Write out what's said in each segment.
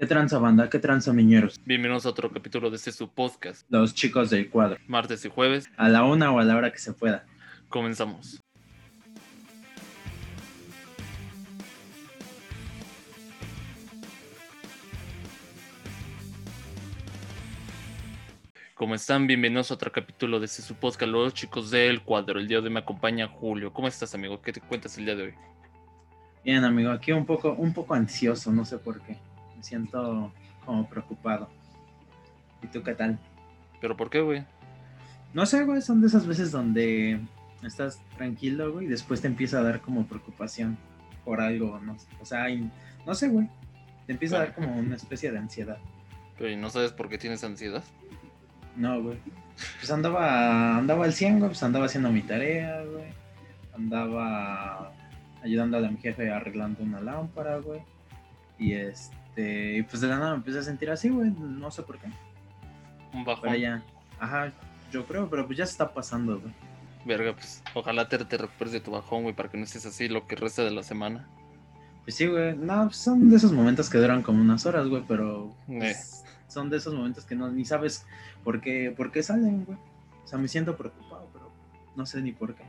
¿Qué tranza banda? ¿Qué tranza miñeros? Bienvenidos a otro capítulo de este su podcast, Los chicos del cuadro. martes y jueves. A la una o a la hora que se pueda. Comenzamos. ¿Cómo están? Bienvenidos a otro capítulo de este su podcast, Los chicos del cuadro. El día de hoy me acompaña Julio. ¿Cómo estás, amigo? ¿Qué te cuentas el día de hoy? Bien, amigo, aquí un poco, un poco ansioso, no sé por qué. Me siento como preocupado. ¿Y tú qué tal? ¿Pero por qué, güey? No sé, güey, son de esas veces donde estás tranquilo, güey, y después te empieza a dar como preocupación por algo, no sé. O sea, y- no sé, güey. Te empieza a dar como una especie de ansiedad. Pero ¿y no sabes por qué tienes ansiedad? No, güey. Pues andaba, andaba al 100, güey, pues andaba haciendo mi tarea, güey. Andaba ayudándole a mi jefe arreglando una lámpara, güey. Y este, y pues de la nada me empecé a sentir así, güey, no sé por qué. Un bajón. Pero ya, ajá, yo creo, pero pues ya se está pasando, güey. Verga, pues ojalá te, te recuperes de tu bajón, güey, para que no estés así lo que resta de la semana. Pues sí, güey, no, pues son de esos momentos que duran como unas horas, güey, pero pues, son de esos momentos que no, ni sabes por qué, por qué salen, güey. O sea, me siento preocupado, pero no sé ni por qué.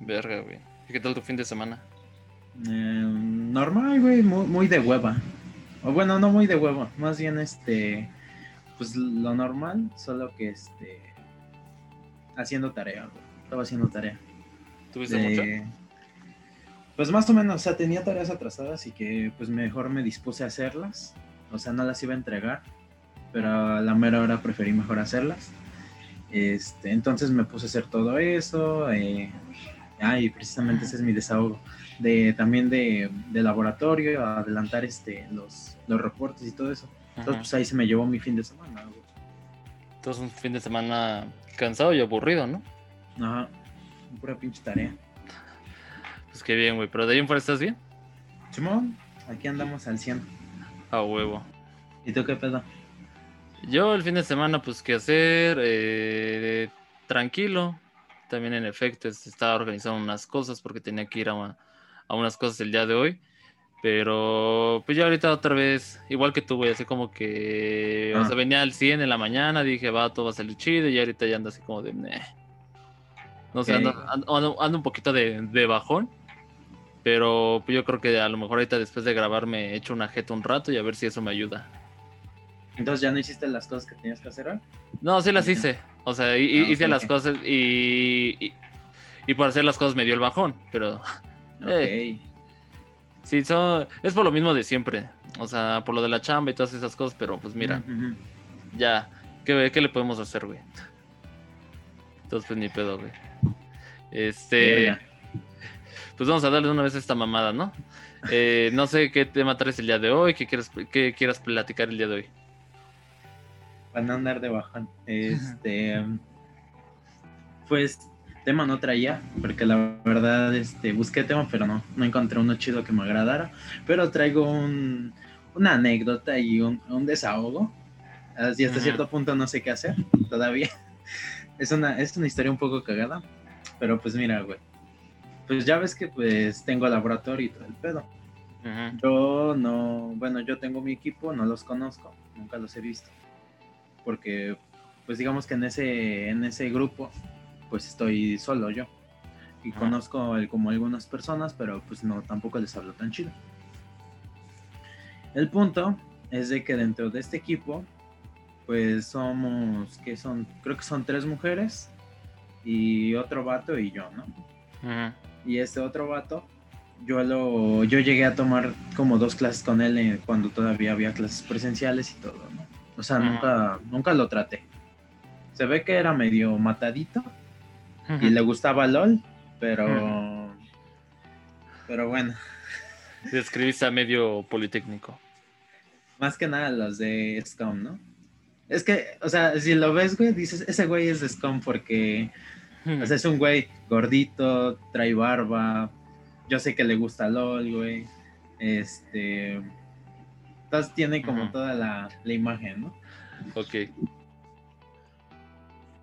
Verga, güey. ¿Y qué tal tu fin de semana? Eh, normal, güey, muy, muy de hueva. O bueno, no muy de hueva, más bien este, pues lo normal, solo que este, haciendo tarea, güey. Estaba haciendo tarea. ¿Tuviste De- mucho? Pues más o menos, o sea, tenía tareas atrasadas y que pues mejor me dispuse a hacerlas. O sea, no las iba a entregar, pero a la mera hora preferí mejor hacerlas. Este, entonces me puse a hacer todo eso. Eh, ah, y precisamente ese es mi desahogo. De, también de, de laboratorio, adelantar este, los, los reportes y todo eso. Entonces, Ajá. pues ahí se me llevó mi fin de semana. güey. Entonces un fin de semana cansado y aburrido, ¿no? Ajá, pura pinche tarea. Pues qué bien, güey. Pero de ahí en fuera estás bien. Simón, aquí andamos al 100. A huevo. ¿Y tú qué pedo? Yo el fin de semana, pues qué hacer, eh, tranquilo. También en efecto es- estaba organizando unas cosas porque tenía que ir a, a unas cosas el día de hoy. Pero pues ya ahorita otra vez, igual que tú, güey, así como que, o Ah. sea, venía al 100 en la mañana, dije, va, todo va a salir chido y ahorita ya ando así como de, "Neh". No sé, Ok. ando, ando- ando- ando un poquito de, de bajón. Pero pues, yo creo que a lo mejor ahorita después de grabar me echo una jeta un rato y a ver si eso me ayuda. Entonces ya no hiciste las cosas que tenías que hacer hoy. No, sí las hice. O sea, Ah, hice ok, las cosas y, y, y por hacer las cosas me dio el bajón. Pero Eh. Sí, son, es por lo mismo de siempre. O sea, por lo de la chamba y todas esas cosas. Pero pues mira, Ujú. ya, ¿qué, qué le podemos hacer, güey? Entonces, pues ni pedo, güey. Este, pues vamos a darle una vez a esta mamada, ¿no? Eh, no sé qué tema traes el día de hoy, qué quieres, qué quieras platicar el día de hoy. Para no andar de bajón. Este. Pues tema no traía, porque la verdad este, busqué tema, pero no, no encontré uno chido que me agradara. Pero traigo un, una anécdota y un, un desahogo. Así hasta Ujú. cierto punto no sé qué hacer todavía. Es una, es una historia un poco cagada, pero pues mira, güey. Pues ya ves que pues tengo laboratorio y todo el pedo. Ujú. Yo no, bueno, yo tengo mi equipo, no los conozco, nunca los he visto. Porque, pues digamos que en ese, en ese grupo, pues estoy solo yo. Y Ajá. conozco el- como algunas personas, pero pues no, tampoco les hablo tan chido. El punto es de que dentro de este equipo, pues somos, que son, creo que son tres mujeres y otro vato y yo, ¿no? Y este otro vato, yo lo, yo llegué a tomar como dos clases con él eh, cuando todavía había clases presenciales y todo, ¿no? O sea, Ajá. nunca, nunca lo traté. Se ve que era medio matadito y le gustaba LOL, pero, pero bueno, Describiste a medio politécnico. más que nada los de SCOM, ¿no? Es que, o sea, si lo ves, güey, dices, ese güey es de SCOM porque O sea, es un güey gordito, trae barba. Yo sé que le gusta LOL, güey. Este. Entonces tiene como toda la, la imagen, ¿no? ok.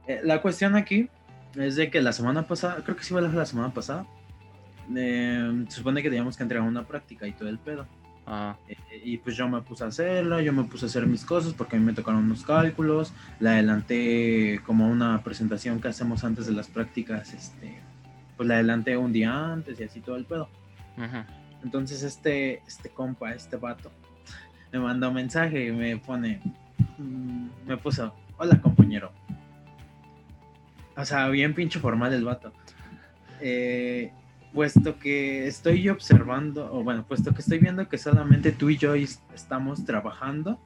Eh, la cuestión aquí es de que la semana pasada, creo que sí fue la, semana pasada, eh, se supone que teníamos que entregar una práctica y todo el pedo. Ah, Eh, y pues yo me puse a hacerla, yo me puse a hacer mis cosas porque a mí me tocaron unos cálculos, la adelanté como una presentación que hacemos antes de las prácticas, este, pues la adelanté un día antes y así todo el pedo. Entonces este, este compa, este vato, me mandó un mensaje y me pone, mm, me puso, hola compañero. O sea, bien pinche formal el vato. Eh, puesto que estoy observando, o bueno, puesto que estoy viendo que solamente tú y yo estamos trabajando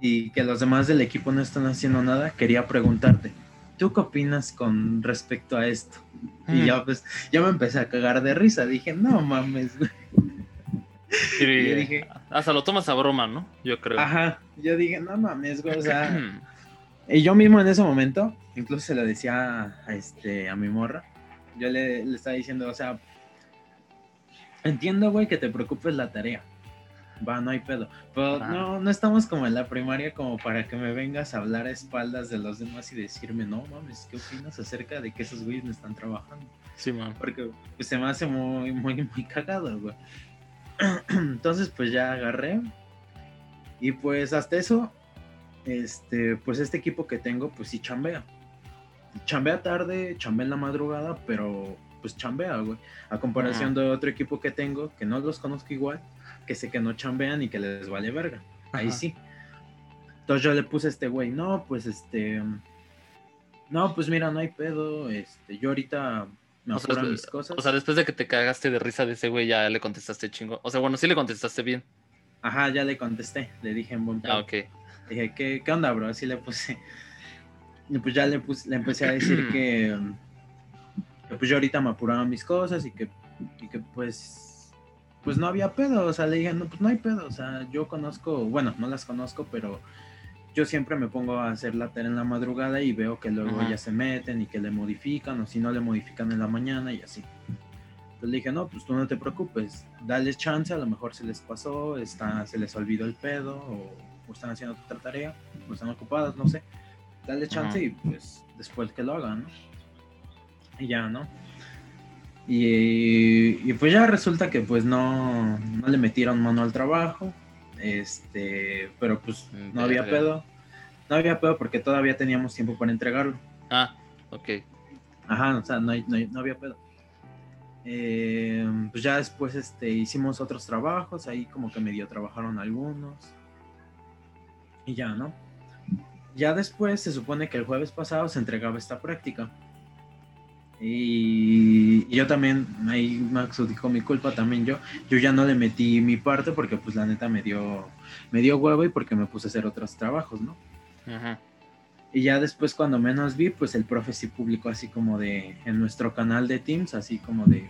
y que los demás del equipo no están haciendo nada, quería preguntarte, ¿tú qué opinas con respecto a esto? Y Mm. ya pues, ya me empecé a cagar de risa, dije, no mames, güey. Y dije- hasta lo tomas a broma, ¿no? Yo creo. Ajá, yo dije, no mames, güey, o sea, y yo mismo en ese momento, incluso se lo decía a, este, a mi morra, yo le, le estaba diciendo, o sea, entiendo, güey, que te preocupes la tarea, va, no hay pedo, pero no, no estamos como en la primaria como para que me vengas a hablar a espaldas de los demás y decirme, no mames, ¿qué opinas acerca de que esos güeyes no están trabajando? Sí, man. Porque pues, se me hace muy, muy, muy cagado, güey. Entonces, pues ya agarré. Y pues hasta eso, este, pues este equipo que tengo, pues sí chambea. Chambea tarde, chambea en la madrugada, pero pues chambea, güey. A comparación de otro equipo que tengo, que no los conozco igual, que sé que no chambean y que les vale verga. Ahí Ajá. sí. Entonces yo le puse a este güey, no, pues este. No, pues mira, no hay pedo. Este, yo ahorita me O sea, mis cosas. O sea, después de que te cagaste de risa de ese güey, ya le contestaste chingo. O sea, bueno, sí le contestaste bien. Ajá, ya le contesté. Le dije en buen pedo. Ah, ok. Dije, ¿qué, ¿qué onda, bro? Así le puse. Y pues ya le, puse, le empecé a decir que, que, pues yo ahorita me apuraba mis cosas y que, y que pues pues no había pedo. O sea, le dije, no, pues no hay pedo. O sea, yo conozco, bueno, no las conozco, pero yo siempre me pongo a hacer la tarea en la madrugada y veo que luego Ajá. ya se meten y que le modifican o si no le modifican en la mañana y así. Entonces le dije, no, pues tú no te preocupes, dale chance, a lo mejor se les pasó, está, se les olvidó el pedo o, o están haciendo otra tarea o están ocupadas, no sé. Dale chance y pues después que lo hagan, ¿no? Y ya, ¿no? Y, y pues ya resulta que pues no, no le metieron mano al trabajo, este, pero pues no había pedo, no había pedo porque todavía teníamos tiempo para entregarlo. Ah, ok. Ajá, o sea, no, no, no había pedo. Eh, pues ya después este, hicimos otros trabajos, ahí como que medio trabajaron algunos. Y ya, ¿no? Ya después se supone que el jueves pasado se entregaba esta práctica. Y, y yo también, ahí me adjudicó mi culpa también yo. Yo ya no le metí mi parte porque pues la neta me dio, me dio huevo y porque me puse a hacer otros trabajos, ¿no? Ajá. Y ya después cuando menos vi, pues el profe sí publicó así como de, en nuestro canal de Teams, así como de,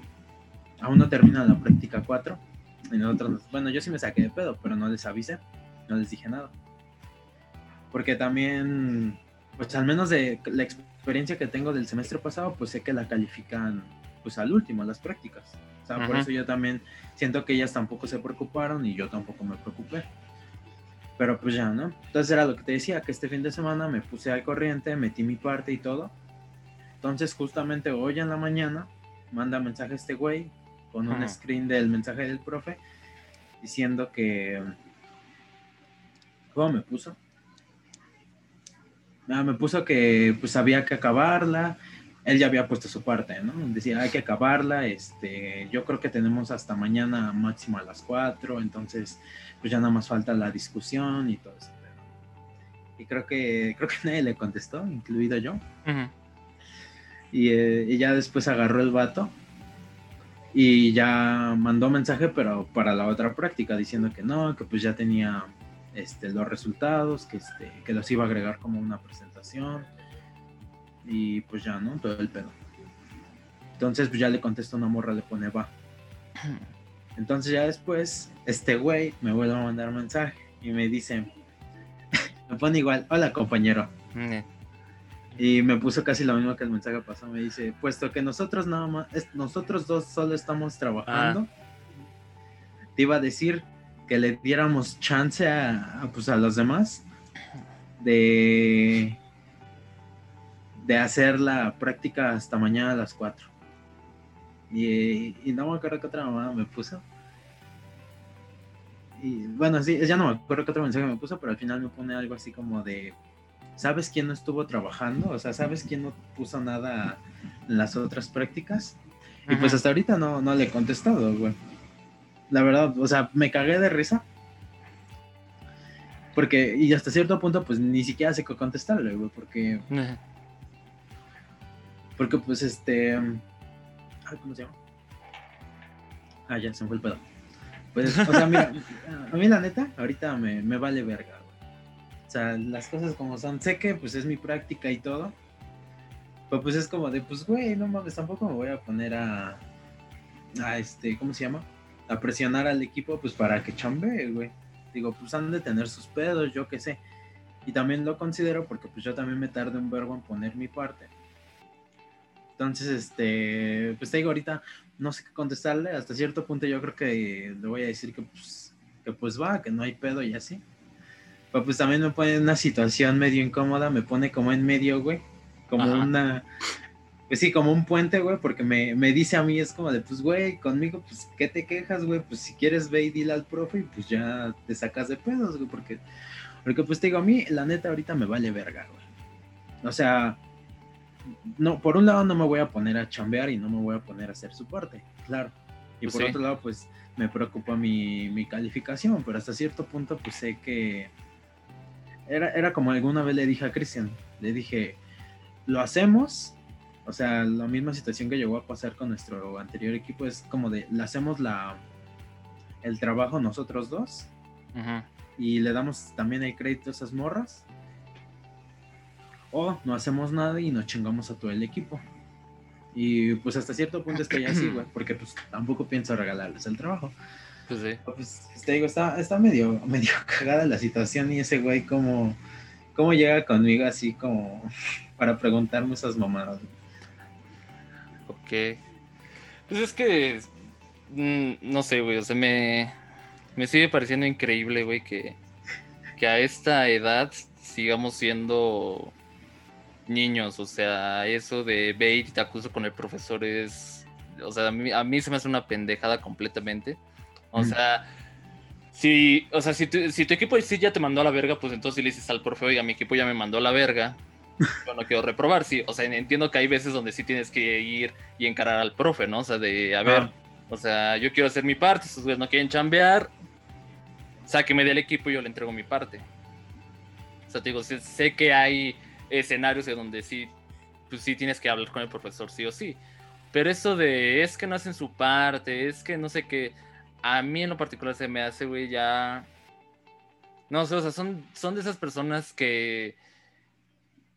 aún no termina la práctica 4. Y nosotros, bueno, yo sí me saqué de pedo, pero no les avisé, no les dije nada. Porque también, pues al menos de la experiencia que tengo del semestre pasado, pues sé que la califican pues al último, las prácticas. O sea, por eso yo también siento que ellas tampoco se preocuparon y yo tampoco me preocupé. Pero pues ya, ¿no? Entonces era lo que te decía, que este fin de semana me puse al corriente, metí mi parte y todo. Entonces justamente hoy en la mañana manda mensaje este güey con un Ajá. screen del mensaje del profe diciendo que... ¿Cómo me puso? Me puso que pues había que acabarla. Él ya había puesto su parte, ¿no? Decía, hay que acabarla. Este, yo creo que tenemos hasta mañana máximo a las 4, entonces pues ya nada más falta la discusión y todo eso. Y creo que creo que nadie le contestó, incluido yo. Ujú. Y, eh, y ya después agarró el vato y ya mandó mensaje, pero para la otra práctica, diciendo que no, que pues ya tenía este, los resultados, que, este, que los iba a agregar como una presentación. Y pues ya, ¿no? Todo el pedo. Entonces pues ya le contesta una morra, le pone va. Entonces ya después, este güey me vuelve a mandar mensaje y me dice, me pone igual, hola compañero. Mm, Y me puso casi lo mismo que el mensaje pasado. Me dice, puesto que nosotros nada más, es- nosotros dos solo estamos trabajando, te iba a decir que le diéramos chance a, a, pues, a los demás de, de hacer la práctica hasta mañana a las 4. Y, y no me acuerdo qué otra mamá me puso. y bueno, sí, ya no me acuerdo qué otro mensaje me puso, pero al final me pone algo así como de, ¿sabes quién no estuvo trabajando? O sea, ¿sabes quién no puso nada en las otras prácticas? Y pues hasta ahorita no, no le he contestado, güey. La verdad, o sea, me cagué de risa. Porque, y hasta cierto punto, pues ni siquiera sé contestarle, güey, porque... Porque, pues, este... ¿Cómo se llama? Ah, ya, se me fue el pedo. Pues, o sea, mira, a mí la neta, ahorita me, me vale verga, güey. O sea, las cosas como son. Sé que, pues, es mi práctica y todo. Pero, pues, es como de, pues, güey, no mames, tampoco me voy a poner a... A este, ¿cómo se llama? A presionar al equipo, pues, para que chambee, güey. Digo, pues, han de tener sus pedos, yo qué sé. Y también lo considero porque, pues, yo también me tardé un verbo en poner mi parte. Entonces, este, pues te digo ahorita, no sé qué contestarle, hasta cierto punto yo creo que le voy a decir que pues, que pues va, que no hay pedo y así. Pero pues también me pone en una situación medio incómoda, me pone como en medio, güey, como una, pues sí, como un puente, güey, porque me, me, dice a mí, es como de, pues, güey, conmigo, pues, ¿qué te quejas, güey? Pues si quieres ve y dile al profe y pues ya te sacas de pedos, güey, porque, porque pues te digo, a mí, la neta, ahorita me vale verga, güey. O sea, no, por un lado no me voy a poner a chambear y no me voy a poner a hacer soporte, claro. Y pues por otro lado, pues me preocupa mi, mi, calificación, pero hasta cierto punto, pues sé que era, era como alguna vez le dije a Cristian, le dije, lo hacemos, o sea, la misma situación que llegó a pasar con nuestro anterior equipo es como de, le hacemos la, el trabajo nosotros dos y le damos también el crédito a esas morras o no hacemos nada y nos chingamos a todo el equipo. Y pues hasta cierto punto estoy así, güey, porque pues tampoco pienso regalarles el trabajo. Pues sí. Pues te digo, está, está medio, medio cagada la situación y ese güey como, cómo llega conmigo así como para preguntarme esas mamadas. Ok. Pues es que, mm, no sé, güey, o sea, me, me sigue pareciendo increíble, güey, que, que a esta edad sigamos siendo niños, o sea, eso de ve y te acuso con el profesor es, o sea, a mí, se me hace una pendejada completamente. O sea, si, o sea, si tu, si tu equipo sí ya te mandó a la verga, pues entonces le dices al profe, oiga, mi equipo ya me mandó a la verga, yo no quiero reprobar, sí, o sea, entiendo que hay veces donde sí tienes que ir y encarar al profe, ¿no? O sea, de, a ver, o sea, yo quiero hacer mi parte, si ustedes no quieren chambear, sáqueme del equipo y yo le entrego mi parte. O sea, te digo, sé que hay escenarios de donde sí, pues sí tienes que hablar con el profesor, sí o sí. Pero eso de es que no hacen su parte, es que no sé qué, a mí en lo particular se me hace, güey, ya... No sé, o sea, son, son de esas personas que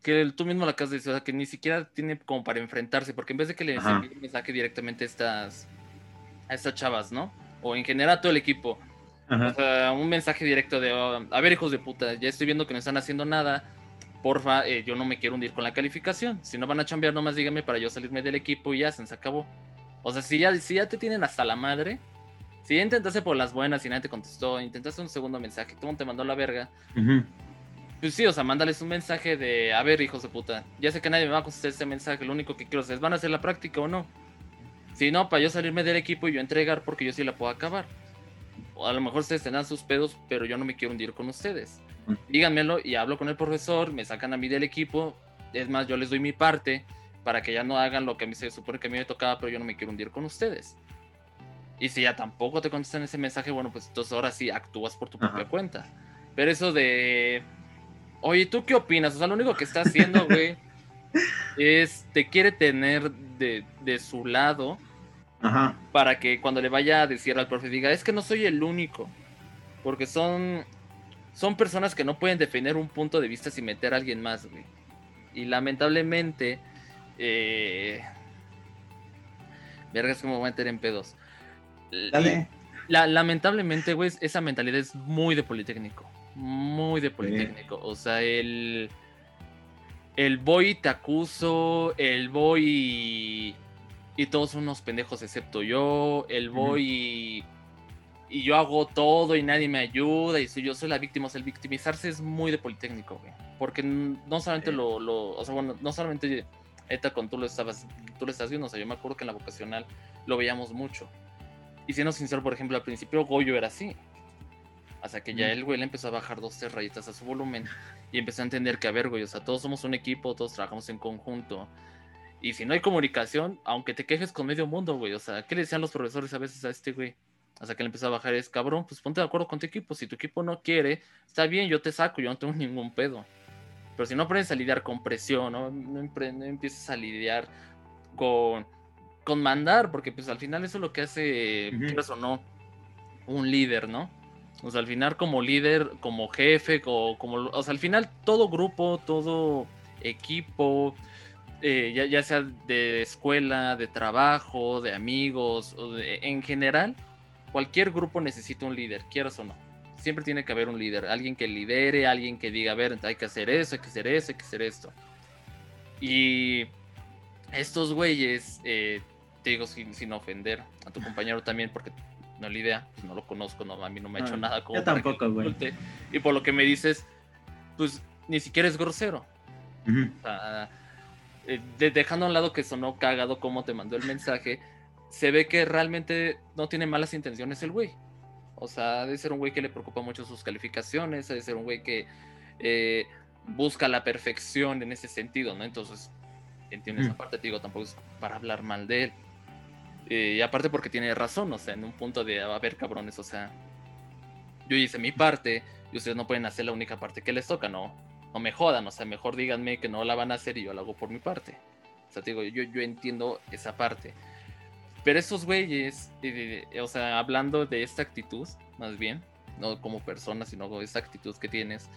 que tú mismo la acabas de decir, o sea, que ni siquiera tiene como para enfrentarse, porque en vez de que le envíe un mensaje directamente a estas, a estas chavas, ¿no? O en general a todo el equipo, o sea, un mensaje directo de, oh, a ver, hijos de puta, ya estoy viendo que no están haciendo nada, porfa, eh, yo no me quiero hundir con la calificación. Si no van a chambear, nomás díganme para yo salirme del equipo y ya se acabó. O sea, si ya, si ya te tienen hasta la madre, si ya intentaste por las buenas y nadie te contestó, intentaste un segundo mensaje, todo te mandó la verga. Pues sí, o sea, mándales un mensaje de, a ver, hijos de puta, ya sé que nadie me va a contestar ese mensaje, lo único que quiero es, ¿van a hacer la práctica o no? Si no, para yo salirme del equipo y yo entregar porque yo sí la puedo acabar. O a lo mejor ustedes tendrán sus pedos, pero yo no me quiero hundir con ustedes díganmelo y hablo con el profesor, me sacan a mí del equipo, es más, yo les doy mi parte para que ya no hagan lo que a mí se supone que a mí me tocaba, pero yo no me quiero hundir con ustedes. Y si ya tampoco te contestan ese mensaje, bueno, pues entonces ahora sí actúas por tu propia cuenta. Pero eso de, oye, ¿tú qué opinas? O sea, lo único que está haciendo, güey, es te quiere tener de, de su lado para que cuando le vaya a decir al profe diga, es que no soy el único. Porque son son personas que no pueden defender un punto de vista sin meter a alguien más, güey. Y lamentablemente, eh... Vergas que me voy a meter en pedos. Dale. La, lamentablemente, güey, esa mentalidad es muy de Politécnico. Muy de Politécnico. O sea, el. El voy te acuso. El voy y. todos son unos pendejos excepto yo. El voy y yo hago todo y nadie me ayuda y si yo soy la víctima, o sea, el victimizarse es muy de Politécnico, güey. Porque no solamente lo, lo, o sea, bueno, no solamente Eta con tú lo estabas, tú lo estás viendo, o sea, yo me acuerdo que en la vocacional lo veíamos mucho. Y siendo sincero, por ejemplo, al principio Goyo era así. Hasta que ya el güey le empezó a bajar dos, tres rayitas a su volumen y empezó a entender que, a ver, güey, o sea, todos somos un equipo, todos trabajamos en conjunto. Y si no hay comunicación, aunque te quejes con medio mundo, güey, o sea, ¿qué le decían los profesores a veces a este güey? Hasta que le empezó a bajar es, cabrón, pues ponte de acuerdo con tu equipo. Si tu equipo no quiere, está bien, yo te saco, yo no tengo ningún pedo. Pero si no aprendes a lidiar con presión, no, no, empiezas a lidiar con, con mandar, porque pues al final eso es lo que hace, uh o no, un líder, ¿no? O sea, al final como líder, como jefe, como, o sea, al final todo grupo, todo equipo, eh, ya, sea de escuela, de trabajo, de amigos, en general, cualquier grupo necesita un líder, quieras o no. Siempre tiene que haber un líder, alguien que lidere, alguien que diga, a ver, hay que hacer eso, hay que hacer eso, hay que hacer esto. Y estos güeyes, eh, te digo sin, sin, ofender a tu compañero también, porque no la idea, pues no lo conozco, no, a mí no me ha hecho nada como. Yo tampoco, güey. Y por lo que me dices, pues ni siquiera es grosero. o sea, eh, dejando a un lado que sonó cagado como te mandó el mensaje, se ve que realmente no tiene malas intenciones el güey. O sea, debe ser un güey que le preocupa mucho sus calificaciones, debe ser un güey que eh, busca la perfección en ese sentido, ¿no? Entonces, entiendo esa parte, te digo, tampoco es para hablar mal de él. Eh, y aparte porque tiene razón, o sea, en un punto de, a ver, cabrones, o sea, yo hice mi parte y ustedes no pueden hacer la única parte que les toca, no, no me jodan, o sea, mejor díganme que no la van a hacer y yo la hago por mi parte. O sea, te digo, yo, yo entiendo esa parte. Pero esos güeyes, o sea, hablando de esta actitud, más bien, no como persona, sino de esta actitud que tienes,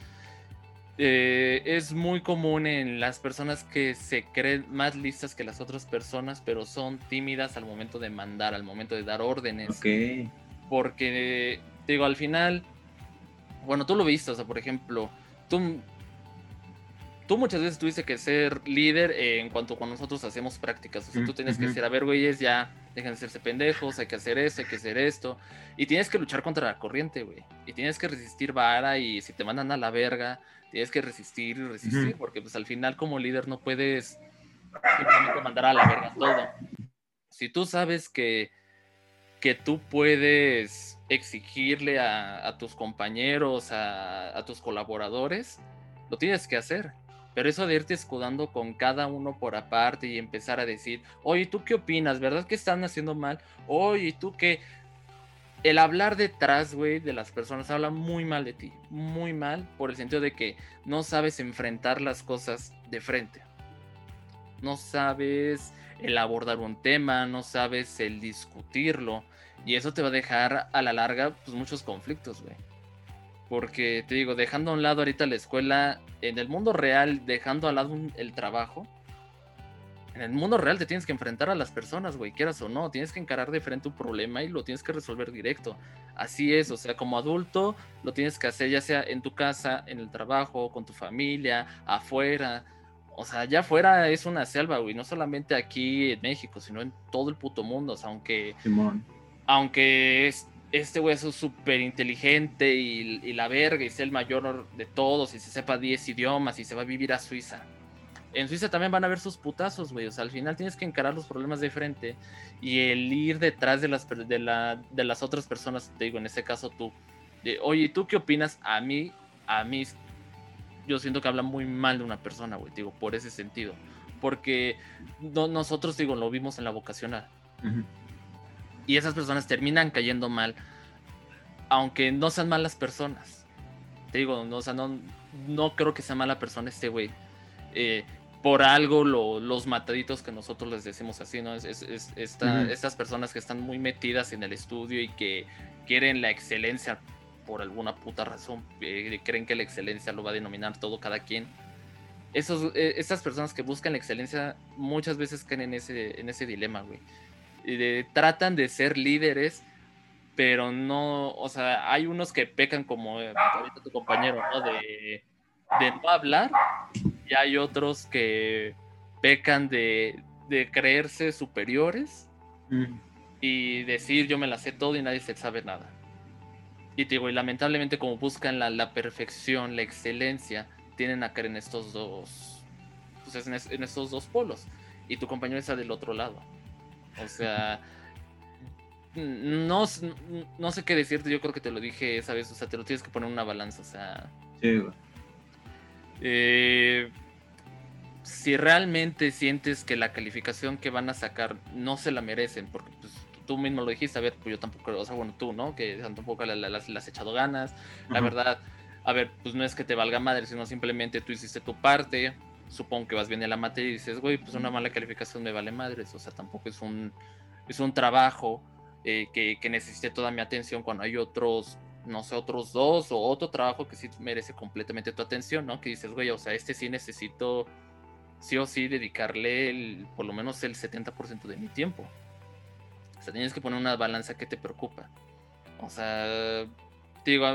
eh, es muy común en las personas que se creen más listas que las otras personas, pero son tímidas al momento de mandar, al momento de dar órdenes. Ok. Porque, digo, al final, bueno, tú lo viste, o sea, por ejemplo, tú tú muchas veces tuviste que ser líder en cuanto cuando nosotros hacemos prácticas. O sea, tú tienes que decir, a ver, güeyes, ya dejen de serse pendejos, hay que hacer eso, hay que hacer esto. Y tienes que luchar contra la corriente, güey. Y tienes que resistir vara y si te mandan a la verga, tienes que resistir y resistir, porque pues al final como líder no puedes simplemente mandar a la verga todo. Si tú sabes que, que tú puedes exigirle a, tus compañeros, a, a tus colaboradores, lo tienes que hacer pero eso de irte escudando con cada uno por aparte y empezar a decir, oye, ¿tú qué opinas? ¿Verdad que están haciendo mal? Oye, ¿tú qué? El hablar detrás, güey, de las personas habla muy mal de ti. Muy mal por el sentido de que no sabes enfrentar las cosas de frente. No sabes el abordar un tema, no sabes el discutirlo. Y eso te va a dejar a la larga pues, muchos conflictos, güey. Porque te digo, dejando a un lado ahorita la escuela, en el mundo real, dejando al lado el trabajo, en el mundo real te tienes que enfrentar a las personas, güey, quieras o no, tienes que encarar de frente un problema y lo tienes que resolver directo. Así es, o sea, como adulto lo tienes que hacer ya sea en tu casa, en el trabajo, con tu familia, afuera. O sea, allá afuera es una selva, güey, no solamente aquí en México, sino en todo el puto mundo, o sea, aunque... Aunque es, este güey es súper inteligente y, la verga y sea el mayor de todos y se sepa 10 idiomas y se va a vivir a Suiza. En Suiza también van a ver sus putazos, güey. O sea, al final tienes que encarar los problemas de frente y el ir detrás de las, de, la, de las otras personas, te digo, en este caso tú. De, Oye, ¿tú qué opinas? A mí, a mí, yo siento que habla muy mal de una persona, güey, digo, por ese sentido. Porque nosotros, digo, lo vimos en la vocacional y esas personas terminan cayendo mal, aunque no sean malas personas. Te digo, no, o sea, no, no creo que sea mala persona este güey. Eh, por algo los mataditos que nosotros les decimos así, ¿no? Es, Estas personas que están muy metidas en el estudio y que quieren la excelencia por alguna puta razón, eh, creen que la excelencia lo va a denominar todo cada quien. Esos, eh, estas personas que buscan la excelencia muchas veces caen en ese, en ese dilema, güey tratan de ser líderes, pero no, o sea, hay unos que pecan como eh, ahorita tu compañero, ¿no? De, no hablar, y hay otros que pecan de, creerse superiores mm. y decir yo me la sé todo y nadie se sabe nada. Y digo, y lamentablemente como buscan la, perfección, la excelencia, tienen a caer en estos dos, pues en, en estos dos polos. Y tu compañero está del otro lado. O sea, no, no sé qué decirte, yo creo que te lo dije esa vez, o sea, te lo tienes que poner en una balanza, o sea. Sí, güey. Eh, si realmente sientes que la calificación que van a sacar no se la merecen, porque pues, tú mismo lo dijiste, a ver, pues yo tampoco, o sea, bueno, tú, ¿no? Que tampoco le has echado ganas, la verdad, a ver, pues no es que te valga madre, sino simplemente tú hiciste tu parte, supongo que vas bien en la materia y dices, güey, pues una mala calificación me vale madres, o sea, tampoco es un, es un trabajo eh, que, que necesite toda mi atención cuando hay otros no sé, otros dos o otro trabajo que sí merece completamente tu atención, ¿no? Que dices, güey, o sea, este sí necesito sí o sí dedicarle por lo menos el 70% de mi tiempo. O sea, tienes que poner una balanza que te preocupa. O sea, digo,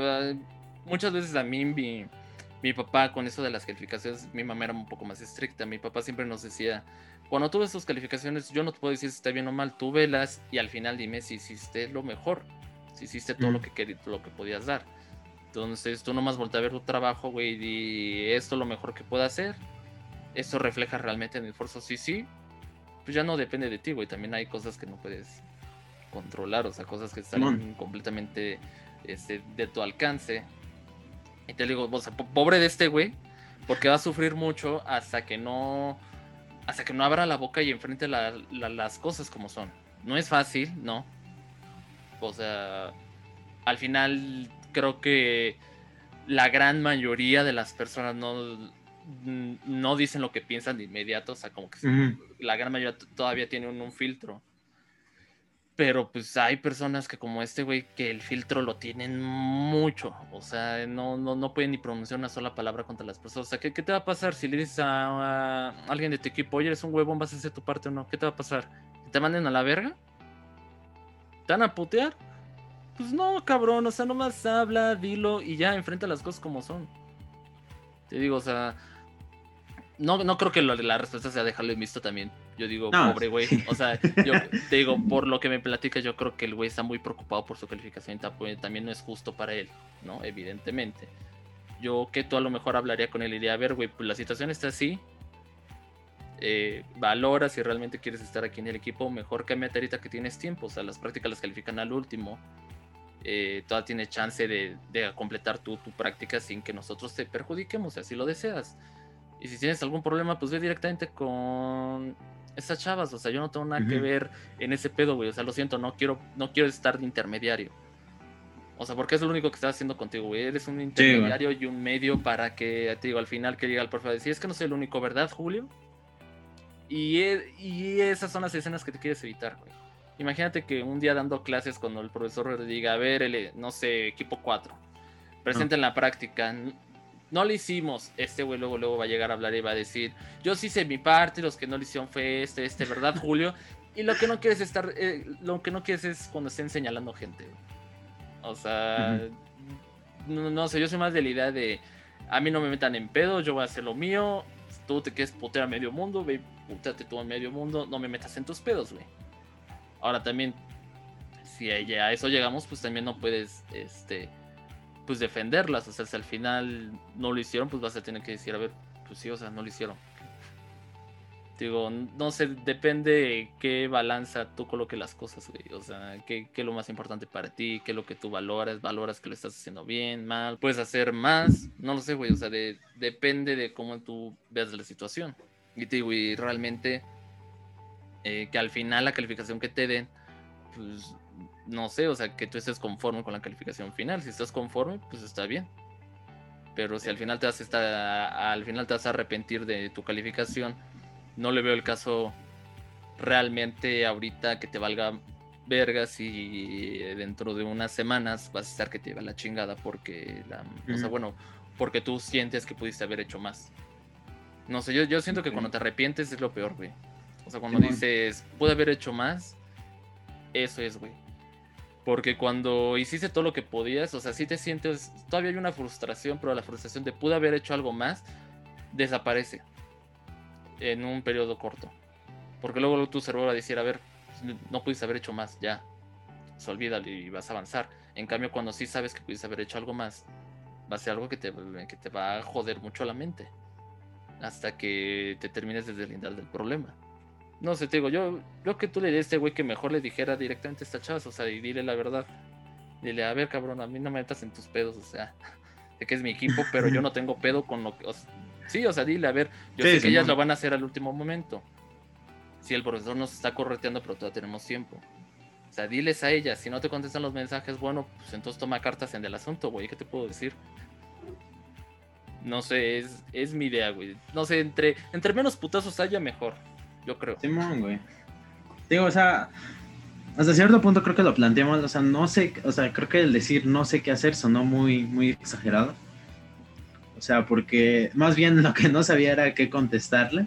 muchas veces a mí mi, mi papá con eso de las calificaciones, mi mamá era un poco más estricta. Mi papá siempre nos decía, cuando tú ves tus calificaciones, yo no te puedo decir si está bien o mal, tú velas y al final dime si hiciste lo mejor si hiciste todo lo, que lo que podías dar. Entonces tú nomás volteas a ver tu trabajo, güey, y esto es lo mejor que puedo hacer. Esto refleja realmente en el esfuerzo, sí, sí. Pues ya no depende de ti, güey. También hay cosas que no puedes controlar, o sea, cosas que están completamente este, de tu alcance. Y te digo, o sea, pobre de este güey, porque va a sufrir mucho hasta que no hasta que no abra la boca y enfrente las cosas como son. No es fácil, no, o sea, al final creo que la gran mayoría de las personas no, no dicen lo que piensan de inmediato, o sea, como que la gran mayoría todavía tiene un, filtro. Pero pues hay personas que como este güey, que el filtro lo tienen mucho. O sea, no, no, no pueden ni pronunciar una sola palabra contra las personas. O sea, ¿qué, te va a pasar si le dices a, alguien de tu equipo, oye, eres un huevón, vas a hacer tu parte o no? ¿Qué te va a pasar? ¿Te manden a la verga? ¿Te a putear? Pues no, cabrón, o sea, nomás habla, dilo y ya enfrenta las cosas como son. Te digo, o sea, no, no creo que la respuesta sea dejarlo en visto también. Yo digo, pobre güey. O sea, yo te digo, por lo que me platicas, yo creo que el güey está muy preocupado por su calificación. También no es justo para él, ¿no? Evidentemente. Yo que tú a lo mejor hablaría con él y diría, a ver, güey, pues la situación está así. Eh, valora si realmente quieres estar aquí en el equipo, mejor que ahorita que tienes tiempo. O sea, las prácticas las califican al último. Eh, todavía tienes chance de, completar tu, práctica sin que nosotros te perjudiquemos, si así lo deseas. Y si tienes algún problema, pues ve directamente con esas chavas. O sea, yo no tengo nada que ver en ese pedo, güey. O sea, lo siento, no quiero, no quiero estar de intermediario. O sea, porque es lo único que estás haciendo contigo, güey. Eres un intermediario y un medio para que, te digo, al final que llega el profe a decir, es que no soy el único, ¿verdad, Julio? Y, e, y esas son las escenas que te quieres evitar, güey. Imagínate que un día dando clases cuando el profesor le diga, a ver, el, no sé, equipo 4, presenten la práctica. No lo hicimos. Este güey luego, luego va a llegar a hablar y va a decir, yo sí hice mi parte, los que no lo hicieron fue este, este, ¿verdad, Julio? Y lo que no quieres estar, eh, lo que no quieres es cuando estén señalando gente. O sea, no, sé, yo soy más de la idea de, a mí no me metan en pedo, yo voy a hacer lo mío, tú te quieres putear a medio mundo, ve, puteate tú a medio mundo, no me metas en tus pedos, güey. Ahora también, si a eso llegamos, pues también no puedes, este, pues defenderlas. O sea, si al final no lo hicieron, pues vas a tener que decir, a ver, pues sí, o sea, no lo hicieron. Digo, no sé, depende qué balanza tú coloques las cosas, güey. O sea, qué, qué, es lo más importante para ti, qué es lo que tú valoras, valoras que lo estás haciendo bien, mal, puedes hacer más, no lo sé, güey. O sea, depende de cómo tú veas la situación. Y te digo, y realmente eh, que al final la calificación que te den, pues no sé, o sea, que tú estés conforme con la calificación final. Si estás conforme, pues está bien. Pero si al final te vas a estar, al final te vas a arrepentir de tu calificación, no le veo el caso realmente ahorita que te valga vergas y dentro de unas semanas vas a estar que te lleva la chingada porque la, o sea, bueno, porque tú sientes que pudiste haber hecho más. No sé, yo, yo siento que cuando te arrepientes es lo peor, güey. O sea, cuando dices, pude haber hecho más, eso es, güey. Porque cuando hiciste todo lo que podías, o sea, si te sientes, todavía hay una frustración, pero la frustración de pude haber hecho algo más, desaparece en un periodo corto. Porque luego tu cerebro va a decir, a ver, no pudiste haber hecho más, ya, se olvida y vas a avanzar. En cambio, cuando sí sabes que pudiste haber hecho algo más, va a ser algo que te, que te va a joder mucho la mente. Hasta que te termines de deslindar del problema. No sé, te digo, yo creo que tú le dirías a este güey que mejor le dijera directamente a esta chava, o sea, y dile la verdad. Dile, a ver, cabrón, a mí no me metas en tus pedos, o sea, de que es mi equipo, pero yo no tengo pedo con lo que. sí, o sea, dile, a ver, yo sé que ellas lo van a hacer al último momento. Si el profesor nos está correteando, pero todavía tenemos tiempo. O sea, diles a ellas, si no te contestan los mensajes, bueno, pues entonces toma cartas en el asunto, güey, ¿qué te puedo decir? No sé, es, es mi idea, güey. No sé, entre, entre menos putazos haya, mejor. Yo creo. Simón, güey. Digo, o sea, hasta cierto punto creo que lo planteamos, o sea, no sé, o sea, creo que el decir no sé qué hacer sonó muy, muy exagerado. O sea, porque más bien lo que no sabía era qué contestarle.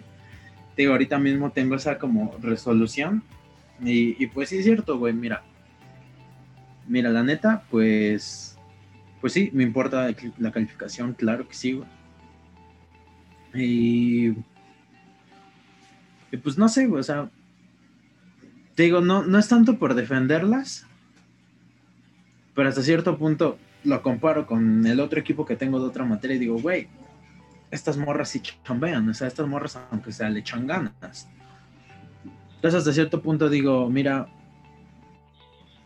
Digo, ahorita mismo tengo esa como resolución. Y, y pues sí es cierto, güey, mira. Mira, la neta, pues pues sí, me importa la calificación, claro que sí, güey. Y, y pues no sé, o sea, te digo, no, no es tanto por defenderlas, pero hasta cierto punto lo comparo con el otro equipo que tengo de otra materia y digo, güey, estas morras sí chambean, o sea, estas morras aunque sea le echan ganas. Entonces hasta cierto punto digo, mira,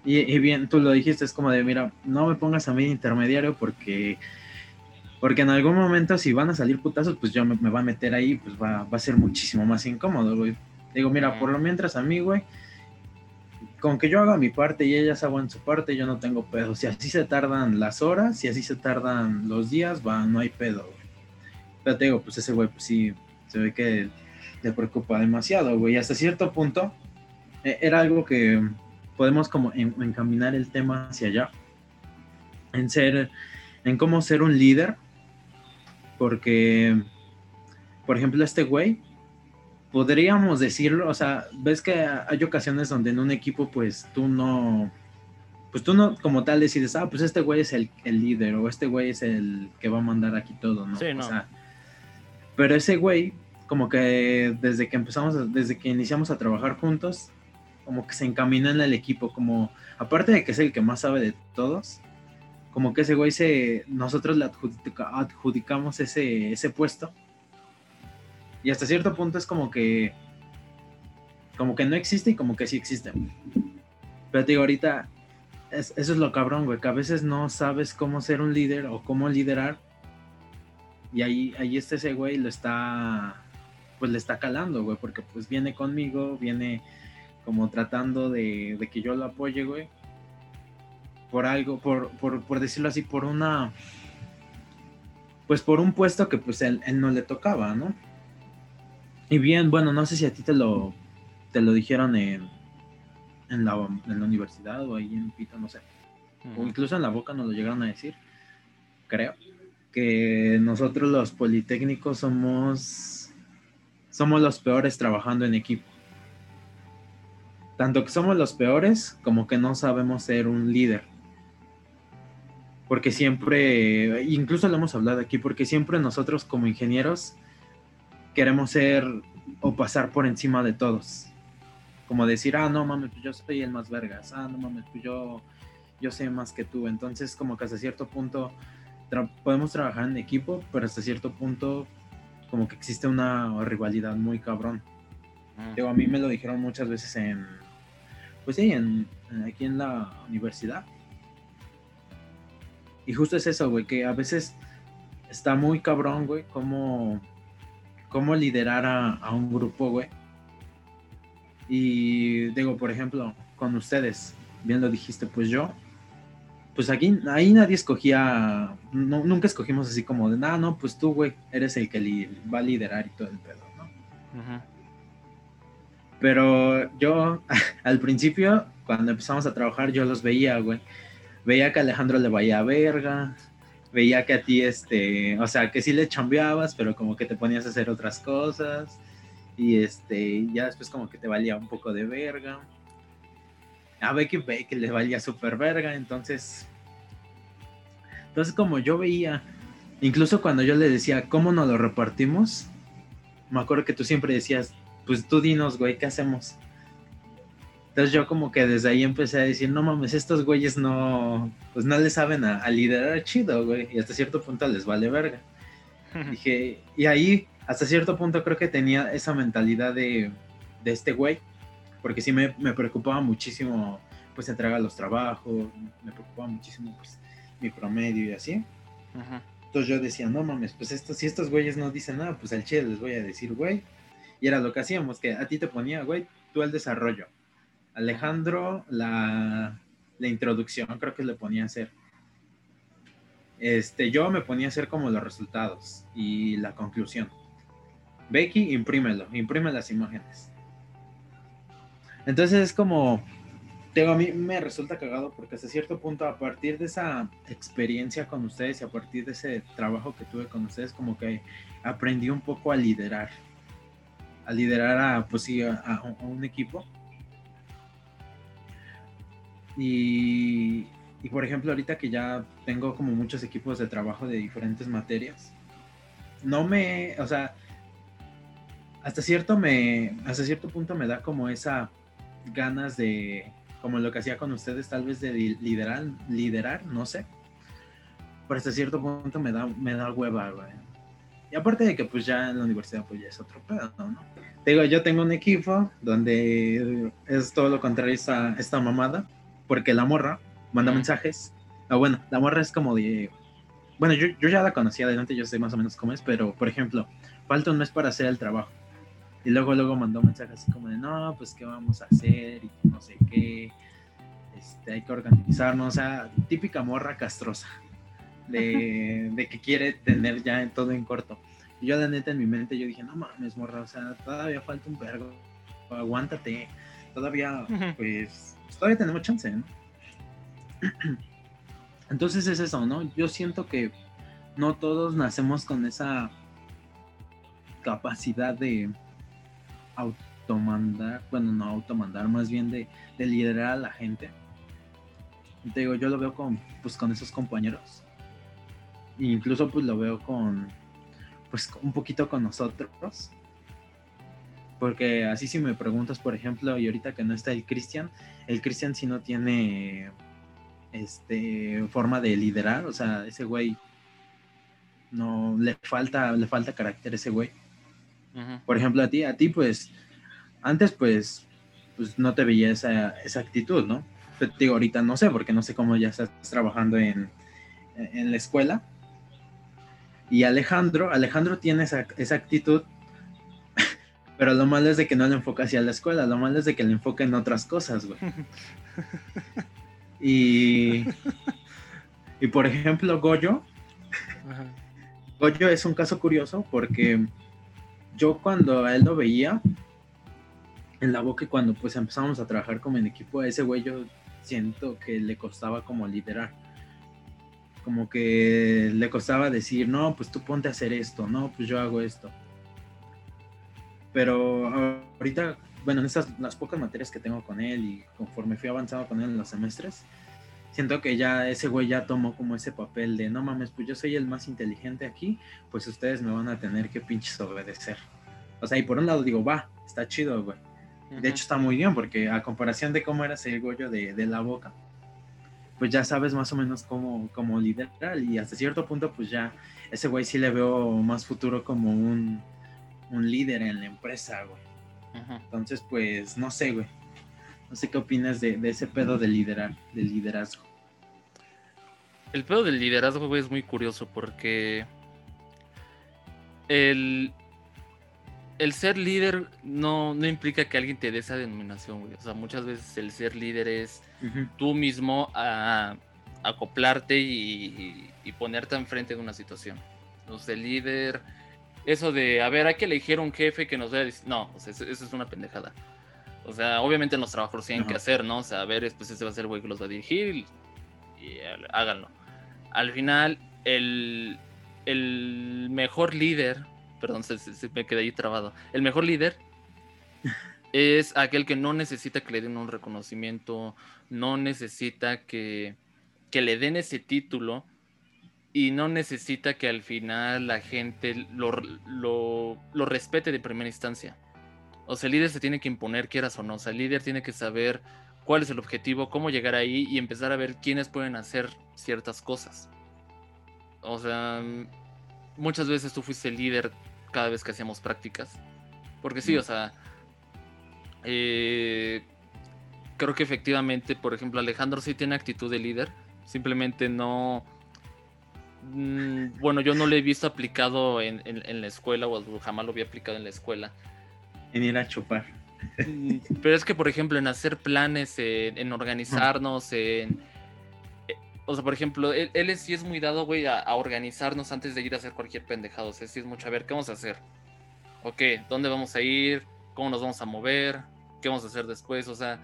y, bien, tú lo dijiste, es como de, mira, no me pongas a mí intermediario porque, porque en algún momento si van a salir putazos, pues yo me, me va a meter ahí, pues va, va, a ser muchísimo más incómodo, güey. Digo, mira, por lo mientras a mí, güey, con que yo haga mi parte y ellas hagan su parte, yo no tengo pedo. Si así se tardan las horas, si así se tardan los días, va, no hay pedo, güey. Pero te digo, pues ese güey, pues sí, se ve que le preocupa demasiado, güey. Y hasta cierto punto, e, era algo que podemos como encaminar el tema hacia allá, en ser, en cómo ser un líder, porque, por ejemplo, este güey, podríamos decirlo, o sea, ves que hay ocasiones donde en un equipo, pues tú no, pues tú no como tal decides, ah, pues este güey es el, el líder o este güey es el que va a mandar aquí todo, ¿no? Sí, no. O sea, pero ese güey, como que desde que empezamos, desde que iniciamos a trabajar juntos, como que se encamina en el equipo, como aparte de que es el que más sabe de todos, como que ese güey se, nosotros le adjudicamos ese, ese puesto. Y hasta cierto punto es como que, como que no existe y como que sí existe. Pero te digo, ahorita, eso es lo cabrón, güey, que a veces no sabes cómo ser un líder o cómo liderar. Y ahí, ahí está ese güey, lo está, pues le está calando, güey, porque pues viene conmigo, viene como tratando de, que yo lo apoye, güey. Por algo, por, por, decirlo así, por una... Pues por un puesto que pues él, no le tocaba, ¿no? Y bien, bueno, no sé si a ti te lo, te lo dijeron en, en, la, en la universidad o ahí en Pito, no sé. O incluso en la boca nos lo llegaron a decir, creo. Que nosotros los politécnicos somos, somos los peores trabajando en equipo tanto que somos los peores como que no sabemos ser un líder. Porque siempre, incluso lo hemos hablado aquí, porque siempre nosotros como ingenieros queremos ser o pasar por encima de todos. Como decir, ah, no mames, pues yo soy el más vergas. Ah, no mames, pues yo, yo sé más que tú. Entonces, como que hasta cierto punto podemos trabajar en equipo, pero hasta cierto punto, como que existe una rivalidad muy cabrón. a mí me lo dijeron muchas veces en, pues sí, en, aquí en la universidad. Y justo es eso, güey, que a veces está muy cabrón, güey, cómo, cómo liderar a, un grupo, güey. Y digo, por ejemplo, con ustedes, bien lo dijiste, pues yo, pues aquí, ahí nadie escogía, nunca escogimos así como de, nada, no, pues tú, güey, eres el que va a liderar y todo el pedo, ¿no? Ajá. Pero yo, al principio, cuando empezamos a trabajar, yo los veía, güey. Veía que Alejandro le vaya a verga. Veía que a ti, este, o sea, que sí le chambeabas, pero como que te ponías a hacer otras cosas. Y este, ya después como que te valía un poco de verga. A Becky que le valía súper verga, entonces. Entonces, como yo veía, incluso cuando yo le decía, ¿cómo nos lo repartimos? Me acuerdo que tú siempre decías, pues tú dinos, güey, ¿qué hacemos? Entonces yo como que desde ahí empecé a decir, no mames, estos güeyes no, pues no le saben a, liderar chido, güey, y hasta cierto punto les vale verga. Dije, y ahí hasta cierto punto creo que tenía esa mentalidad de, de este güey, porque sí me, me preocupaba muchísimo pues entregar los trabajos, me preocupaba muchísimo pues mi promedio y así. Entonces yo decía, no mames, pues esto, si estos güeyes no dicen nada, pues al chile les voy a decir, güey. Y era lo que hacíamos, que a ti te ponía, güey, tú el desarrollo. Alejandro, la, la introducción, creo que le ponía a hacer. Este, yo me ponía a hacer como los resultados y la conclusión. Becky, imprímelo, imprime las imágenes. Entonces es como, a mí me resulta cagado porque hasta cierto punto, a partir de esa experiencia con ustedes y a partir de ese trabajo que tuve con ustedes, como que aprendí un poco a liderar. A liderar a, pues sí, a, un equipo. Y, y, por ejemplo, ahorita que ya tengo como muchos equipos de trabajo de diferentes materias, no me, o sea, hasta cierto me, hasta cierto punto me da como esa ganas de, como lo que hacía con ustedes, tal vez de liderar, liderar, no sé. Pero hasta cierto punto me da, me da hueva, güey. Y aparte de que pues ya en la universidad pues ya es otro pedo, ¿no? digo, yo tengo un equipo donde es todo lo contrario esta, esta mamada, porque la morra manda mensajes. Ah, bueno, la morra es como de... Bueno, yo, yo ya la conocía adelante, yo sé más o menos cómo es, pero por ejemplo, falta un mes para hacer el trabajo y luego, luego mandó mensajes así como de, no, pues qué vamos a hacer y no sé qué. Este, hay que organizarnos. O sea, típica morra castrosa. De, de que quiere tener ya todo en corto. Y yo la neta en mi mente yo dije, no mames, morra, o sea, todavía falta un vergo. Aguántate. Todavía, pues, todavía tenemos chance, ¿no? Entonces es eso, ¿no? Yo siento que no todos nacemos con esa capacidad de, automandar, bueno, no automandar, más bien de, liderar a la gente. Te digo, yo lo veo con, pues, con esos compañeros. E incluso pues lo veo con, pues un poquito con nosotros. Porque así si me preguntas, por ejemplo, y ahorita que no está el Cristian, el Cristian si no tiene este forma de liderar, o sea, ese güey no le falta, le falta carácter ese güey. Por ejemplo, a ti, a ti, pues, antes, pues, pues no te veía esa, esa actitud, ¿no? Pero digo, ahorita no sé, porque no sé cómo ya estás trabajando en, en la escuela. Y Alejandro, Alejandro tiene esa, esa actitud, pero lo malo es de que no le enfoca hacia la escuela, lo malo es de que le enfoca en otras cosas, güey. Y, y por ejemplo, Goyo, Goyo es un caso curioso porque yo cuando a él lo veía en la boca y cuando pues empezamos a trabajar como en equipo, a ese güey yo siento que le costaba como liderar. Como que le costaba decir, no, pues tú ponte a hacer esto, no, pues yo hago esto. Pero ahorita, bueno, en estas las pocas materias que tengo con él y conforme fui avanzando con él en los semestres, siento que ya ese güey ya tomó como ese papel de no mames, pues yo soy el más inteligente aquí, pues ustedes me van a tener que pinches obedecer. O sea, y por un lado digo, va, está chido, güey. De hecho está muy bien porque a comparación de cómo era ese Goyo de, de, la boca, pues ya sabes más o menos cómo, cómo liderar y hasta cierto punto pues ya ese güey sí le veo más futuro como un, un líder en la empresa, güey. Entonces pues no sé, güey. No sé qué opinas de, ese pedo de liderar, del liderazgo. El pedo del liderazgo, güey, es muy curioso porque el, el ser líder no, no, implica que alguien te dé esa denominación, güey. O sea, muchas veces el ser líder es tú mismo a, acoplarte y, y, ponerte enfrente de una situación. Entonces, el líder, eso de, a ver, hay que elegir un jefe que nos vea, no, o sea, eso, eso es una pendejada. O sea, obviamente los trabajos tienen que hacer, ¿no? O sea, a ver, pues este va a ser el güey que los va a dirigir y, háganlo. Al final, el, el mejor líder, perdón, se, me quedé ahí trabado. El mejor líder es aquel que no necesita que le den un reconocimiento, no necesita que, que le den ese título y no necesita que al final la gente lo, lo, lo respete de primera instancia. O sea, el líder se tiene que imponer, quieras o no. O sea, el líder tiene que saber cuál es el objetivo, cómo llegar ahí y empezar a ver quiénes pueden hacer ciertas cosas. O sea, muchas veces tú fuiste el líder cada vez que hacíamos prácticas. Porque sí, o sea, eh, creo que efectivamente, por ejemplo, Alejandro sí tiene actitud de líder, simplemente no... Mm, bueno, yo no lo he visto aplicado en, la escuela o jamás lo había aplicado en la escuela. En ir a chupar. Mm, pero es que, por ejemplo, en hacer planes, en, organizarnos, en... Eh, o sea, por ejemplo, él, él sí es muy dado, güey, a, organizarnos antes de ir a hacer cualquier pendejado. O sea, sí es mucho, a ver, ¿qué vamos a hacer? Ok, ¿dónde vamos a ir? ¿Cómo nos vamos a mover? ¿Qué vamos a hacer después? O sea,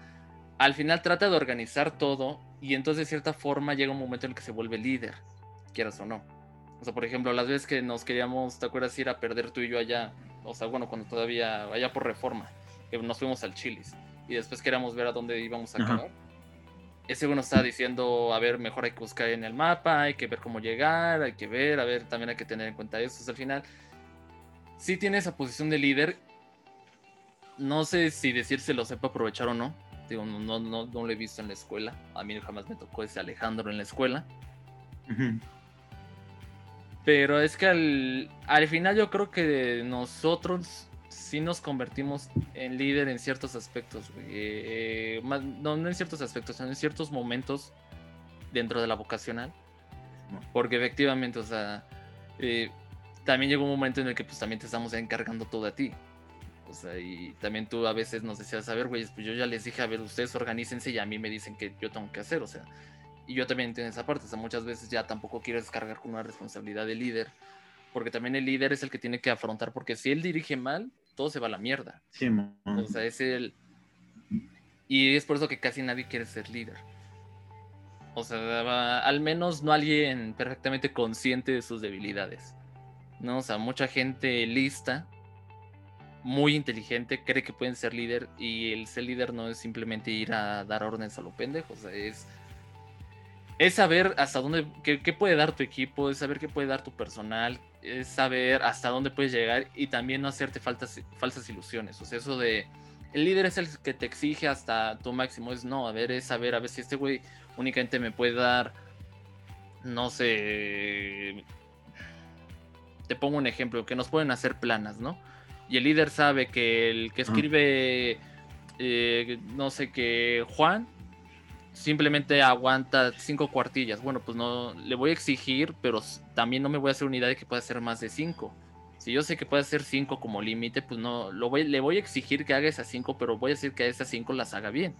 al final trata de organizar todo y entonces de cierta forma llega un momento en el que se vuelve líder, quieras o no. O sea, por ejemplo, las veces que nos queríamos, ¿te acuerdas ir a perder tú y yo allá? O sea, bueno, cuando todavía, allá por reforma que nos fuimos al Chilis y después queríamos ver a dónde íbamos a acabar. Ese bueno estaba diciendo, a ver, mejor hay que buscar en el mapa, hay que ver cómo llegar, hay que ver, a ver, también hay que tener en cuenta eso. al final, sí tiene esa posición de líder. No sé si decir se lo sepa aprovechar o no. Digo, no, no, no, lo he visto en la escuela. A mí jamás me tocó ese Alejandro en la escuela. Pero es que al, al final yo creo que nosotros sí nos convertimos en líder en ciertos aspectos, eh, no, en ciertos aspectos, sino en ciertos momentos dentro de la vocacional. Porque efectivamente, o sea, eh, también llegó un momento en el que pues también te estamos encargando todo a ti. O sea, y también tú a veces nos decías, a ver, güey, pues yo ya les dije, a ver, ustedes organícense y a mí me dicen que yo tengo que hacer, o sea, y yo también entiendo esa parte, o sea, muchas veces ya tampoco quiero descargar con una responsabilidad de líder, porque también el líder es el que tiene que afrontar, porque si él dirige mal, todo se va a la mierda. Sí, o sea, es el... Y es por eso que casi nadie quiere ser líder. O sea, al menos no alguien perfectamente consciente de sus debilidades. ¿no? O sea, mucha gente lista, muy inteligente, cree que pueden ser líder y el ser líder no es simplemente ir a dar órdenes a lo pendejo, o sea, es, es saber hasta dónde, qué, qué, puede dar tu equipo, es saber qué puede dar tu personal, es saber hasta dónde puedes llegar y también no hacerte faltas, falsas ilusiones. O sea, eso de el líder es el que te exige hasta tu máximo. Es no, a ver, es saber, a ver si este güey únicamente me puede dar, no sé, te pongo un ejemplo, que nos pueden hacer planas, ¿no? Y el líder sabe que el que escribe, eh, no sé, que Juan simplemente aguanta cinco cuartillas. Bueno, pues no le voy a exigir, pero también no me voy a hacer una idea de que pueda hacer más de cinco. Si yo sé que puede hacer cinco como límite, pues no, lo voy, le voy a exigir que haga esas cinco, pero voy a decir que esas cinco las haga bien.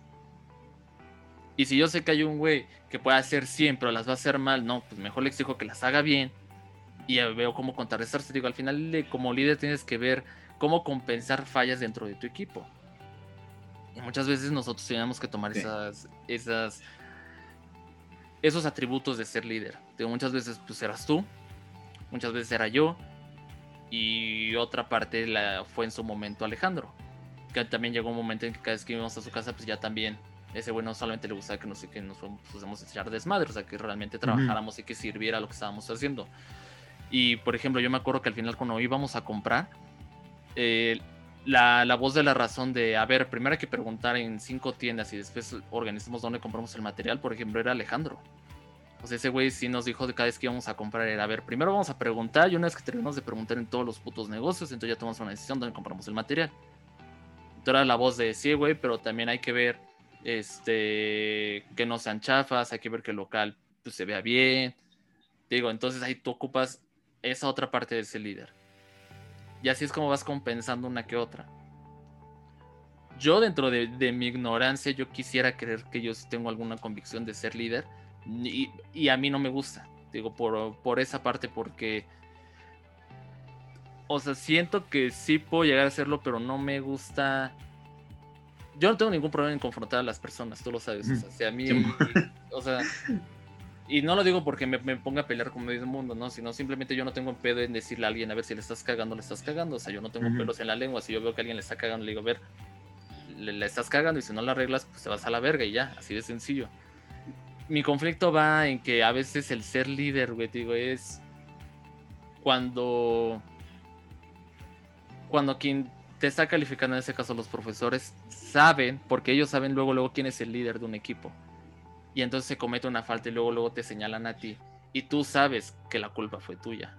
Y si yo sé que hay un güey que puede hacer 100, pero las va a hacer mal, no, pues mejor le exijo que las haga bien. Y veo cómo contrarrestarse. Digo, al final como líder tienes que ver cómo compensar fallas dentro de tu equipo. Muchas veces nosotros tenemos que tomar esas, esas, esos atributos de ser líder. muchas veces pues eras tú, muchas veces era yo, y otra parte la, fue en su momento Alejandro. Que también llegó un momento en que cada vez que íbamos a su casa, pues ya también ese bueno solamente le gustaba que, no sé, que nos pusiéramos a echar desmadre, o sea, que realmente trabajáramos y que sirviera lo que estábamos haciendo. Y por ejemplo, yo me acuerdo que al final cuando íbamos a comprar, eh, la, la, voz de la razón de, a ver, primero hay que preguntar en cinco tiendas y después organizamos dónde compramos el material, por ejemplo, era Alejandro. Sea, ese güey sí nos dijo de cada vez que íbamos a comprar era, a ver, primero vamos a preguntar y una vez que terminamos de preguntar en todos los putos negocios, entonces ya tomamos una decisión dónde compramos el material. Entonces era la voz de, sí, güey, pero también hay que ver este que no sean chafas, hay que ver que el local pues, se vea bien. Digo, entonces ahí tú ocupas esa otra parte de ese líder y así es como vas compensando una que otra. Yo dentro de, mi ignorancia, yo quisiera creer que yo tengo alguna convicción de ser líder y, a mí no me gusta. Digo, por, por esa parte, porque... O sea, siento que sí puedo llegar a hacerlo, pero no me gusta... Yo no tengo ningún problema en confrontar a las personas, tú lo sabes. O sea, si a mí... o sea, y no lo digo porque me, ponga a pelear con medio mundo, ¿no? Sino simplemente yo no tengo un pedo en decirle a alguien a ver si le estás cagando le estás cagando. O sea, yo no tengo pelos en la lengua. Si yo veo que alguien le está cagando, le digo, a ver, le, estás cagando y si no la arreglas, pues te vas a la verga y ya, así de sencillo. Mi conflicto va en que a veces el ser líder, güey, digo, es cuando. Cuando quien te está calificando, en ese caso los profesores, saben, porque ellos saben luego, luego quién es el líder de un equipo y entonces se comete una falta y luego luego te señalan a ti y tú sabes que la culpa fue tuya.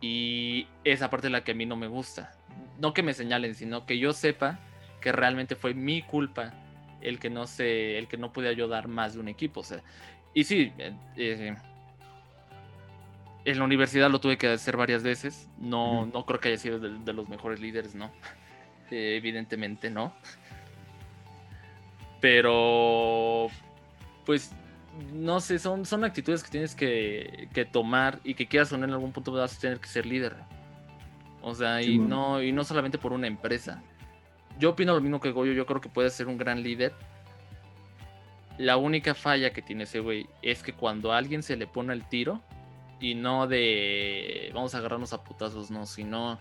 Y esa parte es la que a mí no me gusta. No que me señalen, sino que yo sepa que realmente fue mi culpa el que no sé, el que no pude ayudar más de un equipo. O sea, y sí, eh, eh, en la universidad lo tuve que hacer varias veces. No, no creo que haya sido de, los mejores líderes, ¿no? Eh, evidentemente no. Pero, pues, no sé, son, son actitudes que tienes que, que tomar y que quieras o en algún punto vas a tener que ser líder. O sea, y, no, y no solamente por una empresa. Yo opino lo mismo que Goyo, yo creo que puede ser un gran líder. La única falla que tiene ese güey es que cuando a alguien se le pone el tiro, y no de vamos a agarrarnos a putazos, no, sino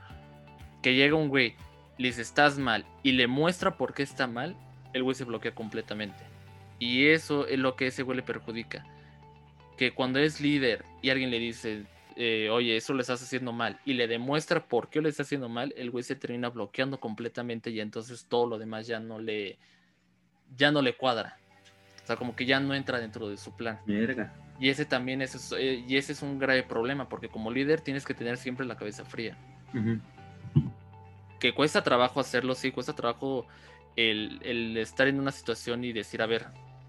que llega un güey, le dice estás mal y le muestra por qué está mal, el güey se bloquea completamente. Y eso es lo que ese güey le perjudica. Que cuando es líder y alguien le dice, eh, oye, eso le estás haciendo mal, y le demuestra por qué le está haciendo mal, el güey se termina bloqueando completamente y entonces todo lo demás ya no le, ya no le cuadra. O sea, como que ya no entra dentro de su plan. Y ese también es, eh, y ese es un grave problema, porque como líder tienes que tener siempre la cabeza fría. Que cuesta trabajo hacerlo, sí, cuesta trabajo el, el, estar en una situación y decir, a ver,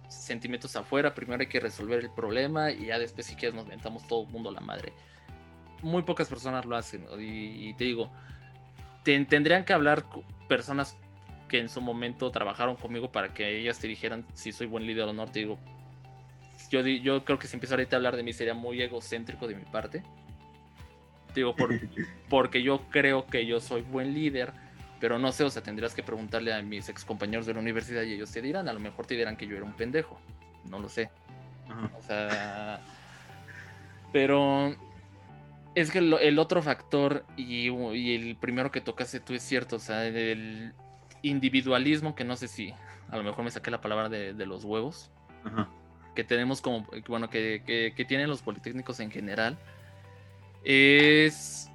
sentimientos afuera, primero hay que resolver el problema y ya después si quieres nos mentamos todo el mundo la madre muy pocas personas lo hacen. Y, te digo, tendrían que hablar personas que en su momento trabajaron conmigo para que ellas te dijeran si soy buen líder o no. Te digo, yo, yo creo que si empiezo ahorita a hablar de mí sería muy egocéntrico de mi parte. Te digo, por, porque yo creo que yo soy buen líder, pero no sé, o sea, tendrías que preguntarle a mis ex compañeros de la universidad y ellos te dirán, a lo mejor te dirán que yo era un pendejo. No lo sé. O sea, pero es que el, otro factor y, el primero que tocaste tú es cierto, o sea, el individualismo, que no sé si a lo mejor me saqué la palabra de, los huevos, que tenemos como, bueno, que, tienen los politécnicos en general, es,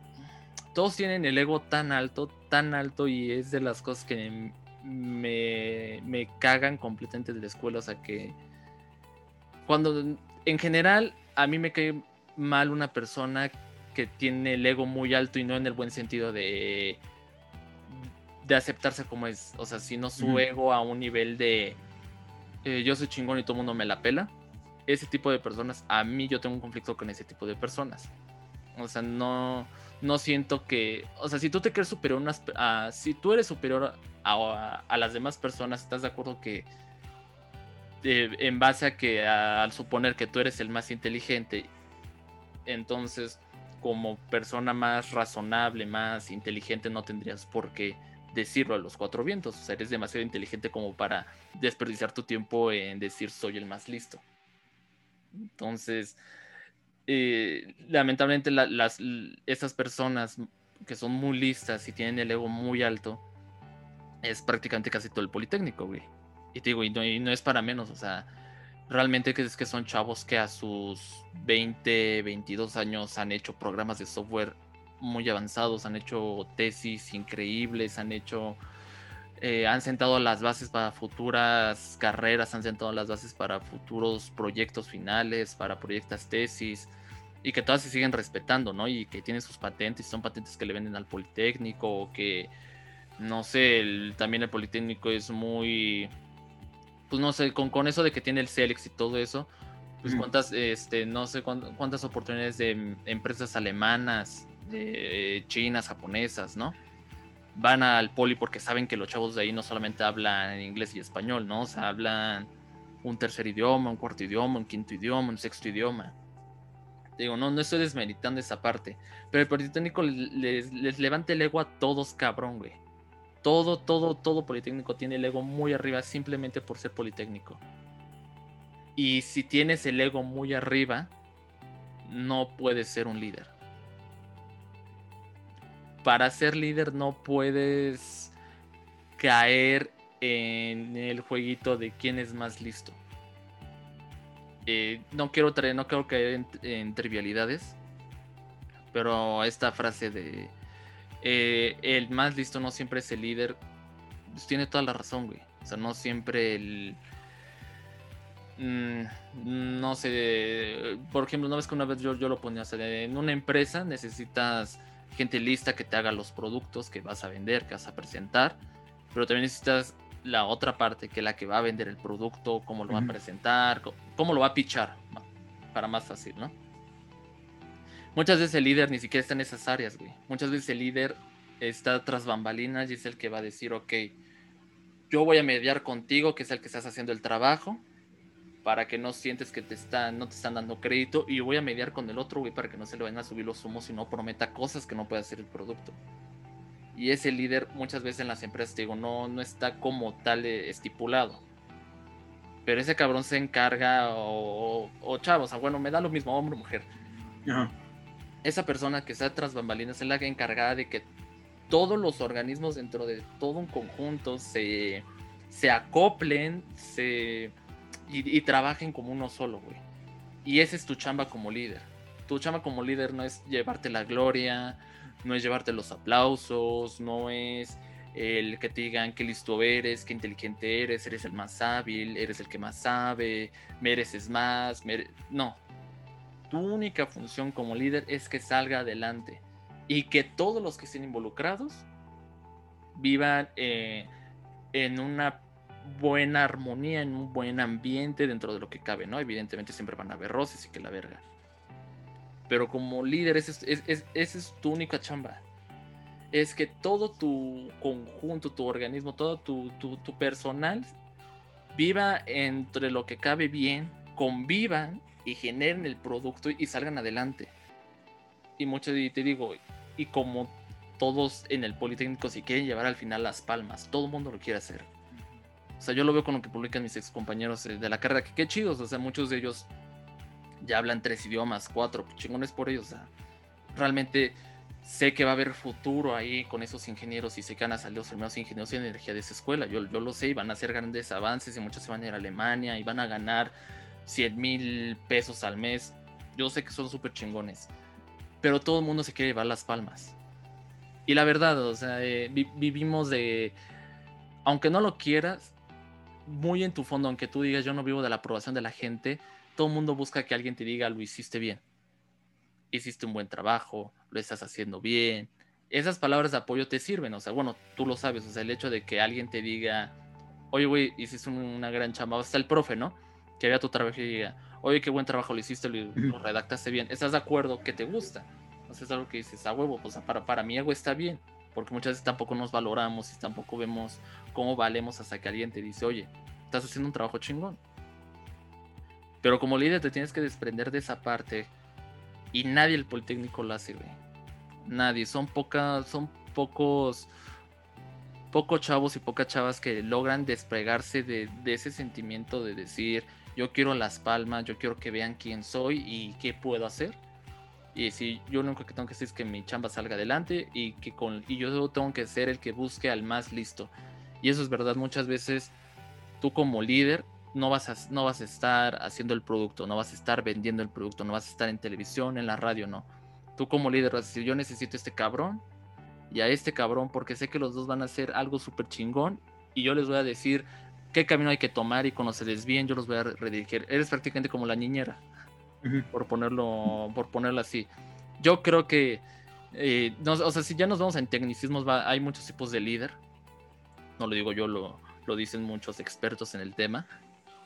todos tienen el ego tan alto, tan alto y es de las cosas que me, me cagan completamente de la escuela, o sea que cuando en general a mí me cae mal una persona que tiene el ego muy alto y no en el buen sentido de de aceptarse como es, o sea, sino su ego a un nivel de eh, yo soy chingón y todo el mundo me la pela. Ese tipo de personas, a mí yo tengo un conflicto con ese tipo de personas. O sea, no, no siento que, o sea, si tú te crees superior a, si tú eres superior a, a, las demás personas, ¿estás de acuerdo que eh, en base a que al suponer que tú eres el más inteligente, entonces como persona más razonable, más inteligente, no tendrías por qué decirlo a los cuatro vientos. O sea, eres demasiado inteligente como para desperdiciar tu tiempo en decir soy el más listo. Entonces, eh, lamentablemente las, esas personas que son muy listas y tienen el ego muy alto, es prácticamente casi todo el Politécnico, güey. Y te digo, y no es para menos, o sea, realmente es que son chavos que a sus 20, 22 años han hecho programas de software muy avanzados, han hecho tesis increíbles, han hecho, eh, han sentado las bases para futuras carreras, han sentado las bases para futuros proyectos finales, para proyectos tesis, y que todas se siguen respetando, ¿no? Y que tienen sus patentes, son patentes que le venden al Politécnico, o que, no sé, también el Politécnico es muy pues no sé, con, con eso de que tiene el Celix y todo eso, pues cuántas, este, no sé cuántas, oportunidades de empresas alemanas, de chinas, japonesas, ¿no? Van al poli porque saben que los chavos de ahí no solamente hablan inglés y español, ¿no? O sea, hablan un tercer idioma, un cuarto idioma, un quinto idioma, un sexto idioma. Digo, no, no estoy desmeritando esa parte. Pero el Politécnico les, les levanta el ego a todos, cabrón, güey todo, todo, todo Politécnico tiene el ego muy arriba simplemente por ser Politécnico. Y si tienes el ego muy arriba, no puedes ser un líder. Para ser líder no puedes caer en el jueguito de quién es más listo. Eh, no quiero traer, no quiero caer en trivialidades, pero esta frase de eh, el más listo no siempre es el líder. Pues tiene toda la razón, güey. O sea, no siempre el. Mm, no sé. Por ejemplo, una vez que una vez yo, yo lo ponía, o en una empresa necesitas gente lista que te haga los productos que vas a vender, que vas a presentar. pero también necesitas la otra parte, que es la que va a vender el producto, cómo lo va a presentar, cómo lo va a pichar, para más fácil, ¿no? Muchas veces el líder ni siquiera está en esas áreas, güey. Muchas veces el líder está tras bambalinas y es el que va a decir, ok, yo voy a mediar contigo, que es el que estás haciendo el trabajo, para que no sientes que te están, no te están dando crédito, y yo voy a mediar con el otro, güey, para que no se le vayan a subir los humos y no prometa cosas que no puede hacer el producto. Y ese líder muchas veces en las empresas, te digo, no, no está como tal eh, estipulado. Pero ese cabrón se encarga, o, o, chavos, bueno, me da lo mismo, hombre o mujer. Esa persona que está tras bambalinas es la encargada de que todos los organismos dentro de todo un conjunto se, se acoplen se, y, trabajen como uno solo, güey. Y esa es tu chamba como líder. Tu chamba como líder no es llevarte la gloria, no es llevarte los aplausos, no es el que te digan qué listo eres, qué inteligente eres, eres el más hábil, eres el que más sabe, mereces más. No. Tu única función como líder es que salga adelante y que todos los que estén involucrados vivan eh, en una buena armonía, en un buen ambiente dentro de lo que cabe, ¿no? Evidentemente siempre van a haber roces y que la verga. Pero como líder, esa es, tu única chamba. Es que todo tu conjunto, tu organismo, todo tu, tu, personal viva entre lo que cabe bien, convivan y generen el producto y salgan adelante. Y mucho, y te digo, y como todos en el Politécnico si quieren llevar al final las palmas, todo el mundo lo quiere hacer. O sea, yo lo veo con lo que publican mis ex compañeros de la carrera, que qué chidos, o sea, muchos de ellos ya hablan tres idiomas, cuatro, pues, chingones por ellos. O sea, realmente sé que va a haber futuro ahí con esos ingenieros y sé que van a salir los primeros ingenieros de energía de esa escuela. Yo, yo lo sé y van a hacer grandes avances y muchos se van a ir a Alemania y van a ganar 100 mil pesos al mes. Yo sé que son súper chingones. Pero todo el mundo se quiere llevar las palmas. Y la verdad, o sea, eh, vivimos de... Aunque no lo quieras, muy en tu fondo, aunque tú digas yo no vivo de la aprobación de la gente, todo el mundo busca que alguien te diga lo hiciste bien. Hiciste un buen trabajo, lo estás haciendo bien. Esas palabras de apoyo te sirven, o sea, bueno, tú lo sabes, o sea, el hecho de que alguien te diga, oye, güey, hiciste una gran chamba, o está el profe, ¿no? Que vea tu trabajo y diga, oye, qué buen trabajo lo hiciste, lo, redactaste bien. ¿Estás de acuerdo que te gusta? O sea, es algo que dices, a huevo, pues para, para mí algo está bien, porque muchas veces tampoco nos valoramos y tampoco vemos cómo valemos hasta que alguien te dice, oye, estás haciendo un trabajo chingón. Pero como líder te tienes que desprender de esa parte. Y nadie el Politécnico lo hace, güey. Nadie. Son pocas, son pocos, pocos chavos y pocas chavas que logran despegarse de, ese sentimiento de decir, yo quiero las palmas, yo quiero que vean quién soy y qué puedo hacer. Y si yo lo único que tengo que hacer es que mi chamba salga adelante y que con y yo tengo que ser el que busque al más listo. Y eso es verdad, muchas veces tú como líder no vas, a, no vas a estar haciendo el producto, no vas a estar vendiendo el producto, no vas a estar en televisión, en la radio, no. Tú como líder vas a decir, yo necesito este cabrón y a este cabrón porque sé que los dos van a hacer algo súper chingón y yo les voy a decir qué camino hay que tomar y cuando se desvíen yo los voy a redirigir. Eres prácticamente como la niñera, por, ponerlo, por ponerlo así. Yo creo que, eh, o sea, si ya nos vamos en tecnicismos, hay muchos tipos de líder. No lo digo yo, lo, lo dicen muchos expertos en el tema.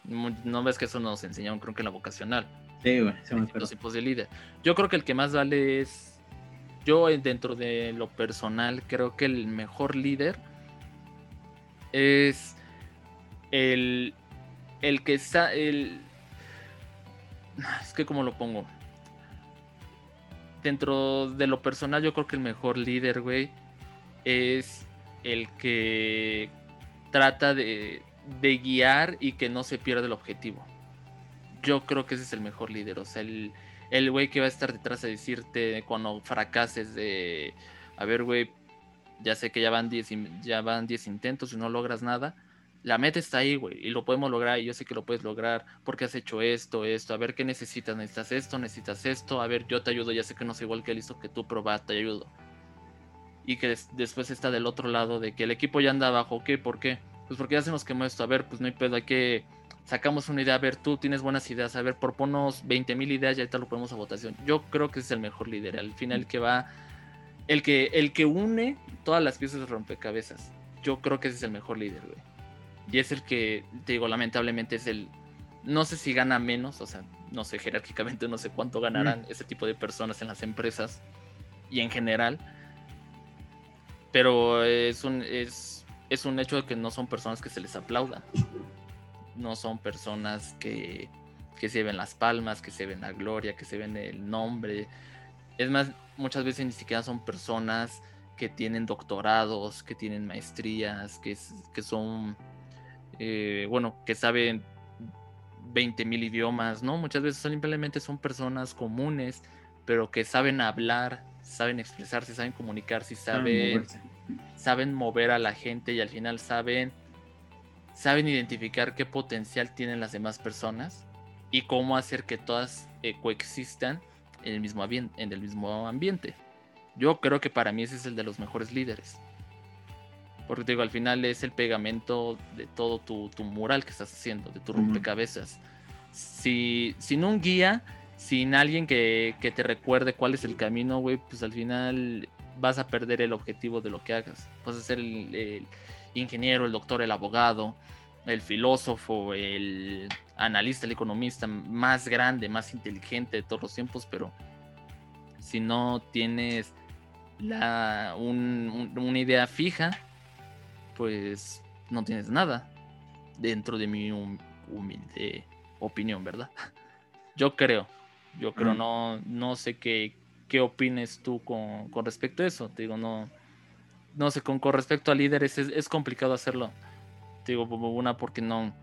No ves que eso nos enseñaron, creo que en la vocacional. Sí, güey, Los tipos de líder. Yo creo que el que más vale es. Yo, eh, dentro de lo personal, creo que el mejor líder es el, el que está. El, es que, como lo pongo? Dentro de lo personal, yo creo que el mejor líder, güey, es el que trata de, de guiar y que no se pierda el objetivo. Yo creo que ese es el mejor líder. O sea, el, el güey que va a estar detrás de decirte cuando fracases de, a ver, güey, ya sé que ya van 10 ya van 10 intentos y no logras nada. La meta está ahí, güey, y lo podemos lograr, y yo sé que lo puedes lograr porque has hecho esto, esto, a ver qué necesitas, necesitas esto, necesitas esto, a ver, yo te ayudo, ya sé que no soy igual que listo que tú, pero va, te ayudo. Y que después está del otro lado de que el equipo ya anda abajo, ¿qué? ¿Por qué? Pues porque ya se nos quemó esto, a ver, pues no hay pedo, hay que sacamos una idea, a ver, tú tienes buenas ideas, a ver, proponos 20 mil ideas y ahorita lo ponemos a votación. Yo creo que es el mejor líder, al final el que va, el que, el que une todas las piezas de rompecabezas. yo creo que ese es el mejor líder, güey. Y es el que, te digo, lamentablemente es el, no sé si gana menos, o sea, no sé, jerárquicamente no sé cuánto ganarán mm. ese tipo de personas en las empresas y en general, pero es un, es, es un hecho de que no son personas que se les aplaudan, no son personas que, que se ven las palmas, que se ven la gloria, que se ven el nombre. Es más, muchas veces ni siquiera son personas que tienen doctorados, que tienen maestrías, que, que son, eh, bueno, que saben 20 mil idiomas, ¿no? Muchas veces simplemente son personas comunes, pero que saben hablar, saben expresarse, saben comunicarse, saben, saben mover a la gente y al final saben, saben identificar qué potencial tienen las demás personas y cómo hacer que todas eh, coexistan en el, mismo en el mismo ambiente. Yo creo que para mí ese es el de los mejores líderes. Porque te digo, al final es el pegamento de todo tu, mural que estás haciendo, de tu rompecabezas. Si, sin un guía, sin alguien que, te recuerde cuál es el camino, güey, pues al final vas a perder el objetivo de lo que hagas. Vas a ser el, ingeniero, el doctor, el abogado, el filósofo, el analista, el economista más grande, más inteligente de todos los tiempos, pero si no tienes la, una idea fija, pues no tienes nada dentro de mi humilde opinión, ¿verdad? Yo creo, yo creo, no, no sé qué, qué opines tú con, respecto a eso. Te digo, no, no sé, con, con respecto a líderes es, complicado hacerlo. Te digo, una porque no,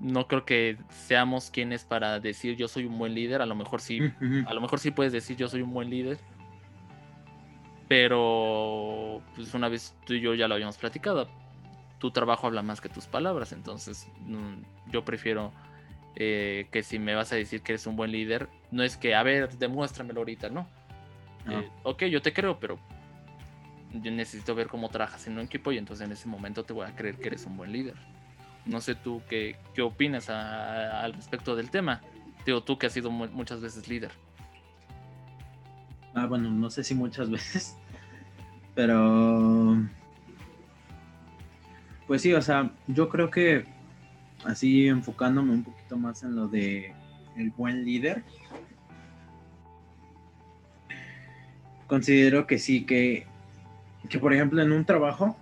no creo que seamos quienes para decir yo soy un buen líder. A lo mejor sí, a lo mejor sí puedes decir yo soy un buen líder pero, pues una vez tú y yo ya lo habíamos platicado. Tu trabajo habla más que tus palabras. Entonces, mm, yo prefiero eh, que si me vas a decir que eres un buen líder, no es que, a ver, demuéstramelo ahorita, ¿no? Eh, ok, yo te creo, pero yo necesito ver cómo trabajas en un equipo y entonces en ese momento te voy a creer que eres un buen líder. No sé tú qué, qué opinas al respecto del tema. Digo, tú que has sido muchas veces líder. Ah, bueno, no sé si muchas veces, pero... Pues sí, o sea, yo creo que así enfocándome un poquito más en lo de el buen líder, considero que sí, que, que por ejemplo en un trabajo,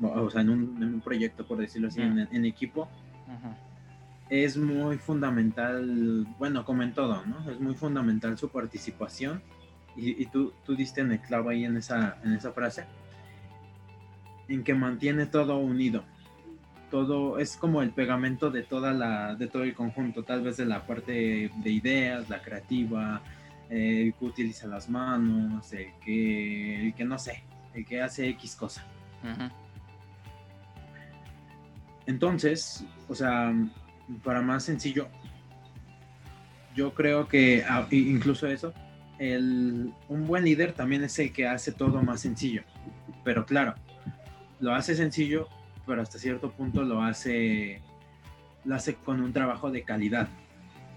o sea, en un, proyecto, por decirlo así, en, equipo, es muy fundamental, bueno, como en todo, ¿no? Es muy fundamental su participación y, tú, tú, diste en el clavo ahí en esa, en esa frase, en que mantiene todo unido. Todo es como el pegamento de toda la, de todo el conjunto, tal vez de la parte de ideas, la creativa, el que utiliza las manos, el que, el que no sé, el que hace X cosa. Entonces, o sea, para más sencillo, yo creo que ah, incluso eso, un buen líder también es el que hace todo más sencillo. Pero claro, lo hace sencillo, pero hasta cierto punto lo hace, lo hace con un trabajo de calidad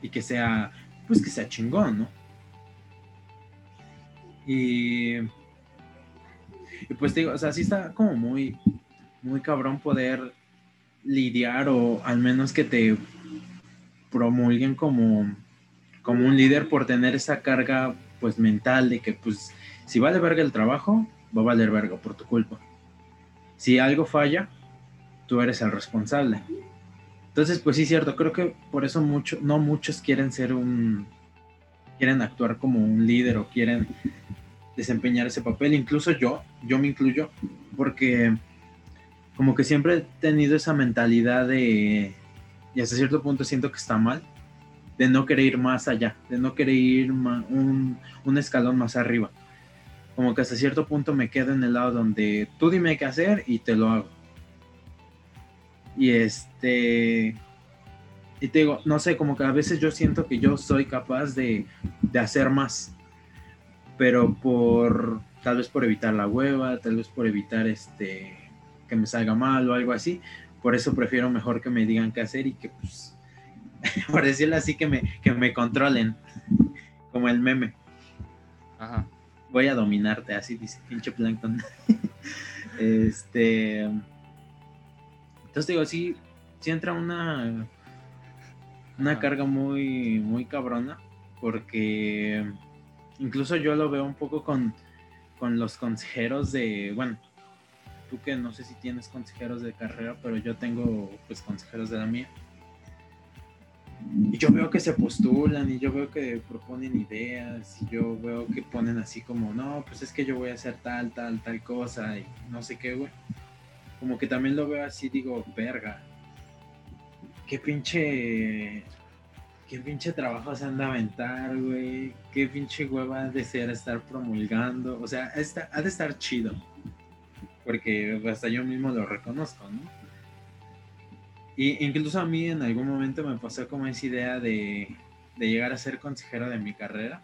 y que sea, pues que sea chingón, ¿no? Y, pues digo, o sea, sí está como muy, muy cabrón poder lidiar o al menos que te promulguen como, como un líder por tener esa carga pues mental de que pues si vale verga el trabajo, va a valer verga por tu culpa. Si algo falla, tú eres el responsable. Entonces, pues sí, cierto, creo que por eso mucho, no muchos quieren ser un, quieren actuar como un líder o quieren desempeñar ese papel. Incluso yo, yo me incluyo, porque como que siempre he tenido esa mentalidad de, y hasta cierto punto siento que está mal, de no querer ir más allá, de no querer ir un, escalón más arriba. Como que hasta cierto punto me quedo en el lado donde tú dime qué hacer y te lo hago. Y este. Y te digo, no sé, como que a veces yo siento que yo soy capaz de, de hacer más. Pero por. Tal vez por evitar la hueva, tal vez por evitar este. que me salga mal o algo así. Por eso prefiero mejor que me digan qué hacer y que pues por decirlo así, que me, que me controlen, como el meme. Voy a dominarte, así dice pinche Plankton. Este. Entonces digo, sí, sí entra una. Una carga muy, muy cabrona. Porque incluso yo lo veo un poco con, con los consejeros de. Bueno, tú que no sé si tienes consejeros de carrera, pero yo tengo pues consejeros de la mía. Y yo veo que se postulan y yo veo que proponen ideas y yo veo que ponen así como, no, pues es que yo voy a hacer tal, tal, tal cosa y no sé qué, güey. Como que también lo veo así, digo, verga. Qué pinche... Qué pinche trabajo se anda a aventar, güey. Qué pinche hueva de ser estar promulgando. O sea, ha de estar chido porque hasta yo mismo lo reconozco, ¿no? Y incluso a mí en algún momento me pasó como esa idea de, llegar a ser consejero de mi carrera.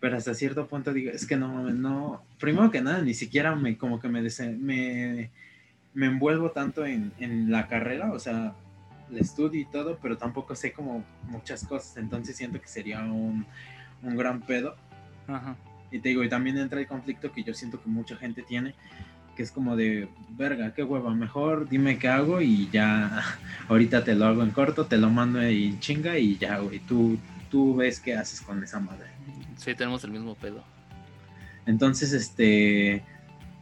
Pero hasta cierto punto digo, es que no, no, primero que nada, ni siquiera me, como que me, me, me envuelvo tanto en, la carrera, o sea, el estudio y todo, pero tampoco sé como muchas cosas, entonces siento que sería un, un gran pedo. Ajá. Y te digo, y también entra el conflicto que yo siento que mucha gente tiene, que es como de, verga, qué hueva, mejor dime qué hago y ya, ahorita te lo hago en corto, te lo mando en chinga y ya, güey, tú, tú ves qué haces con esa madre. Sí, tenemos el mismo pedo. Entonces, este,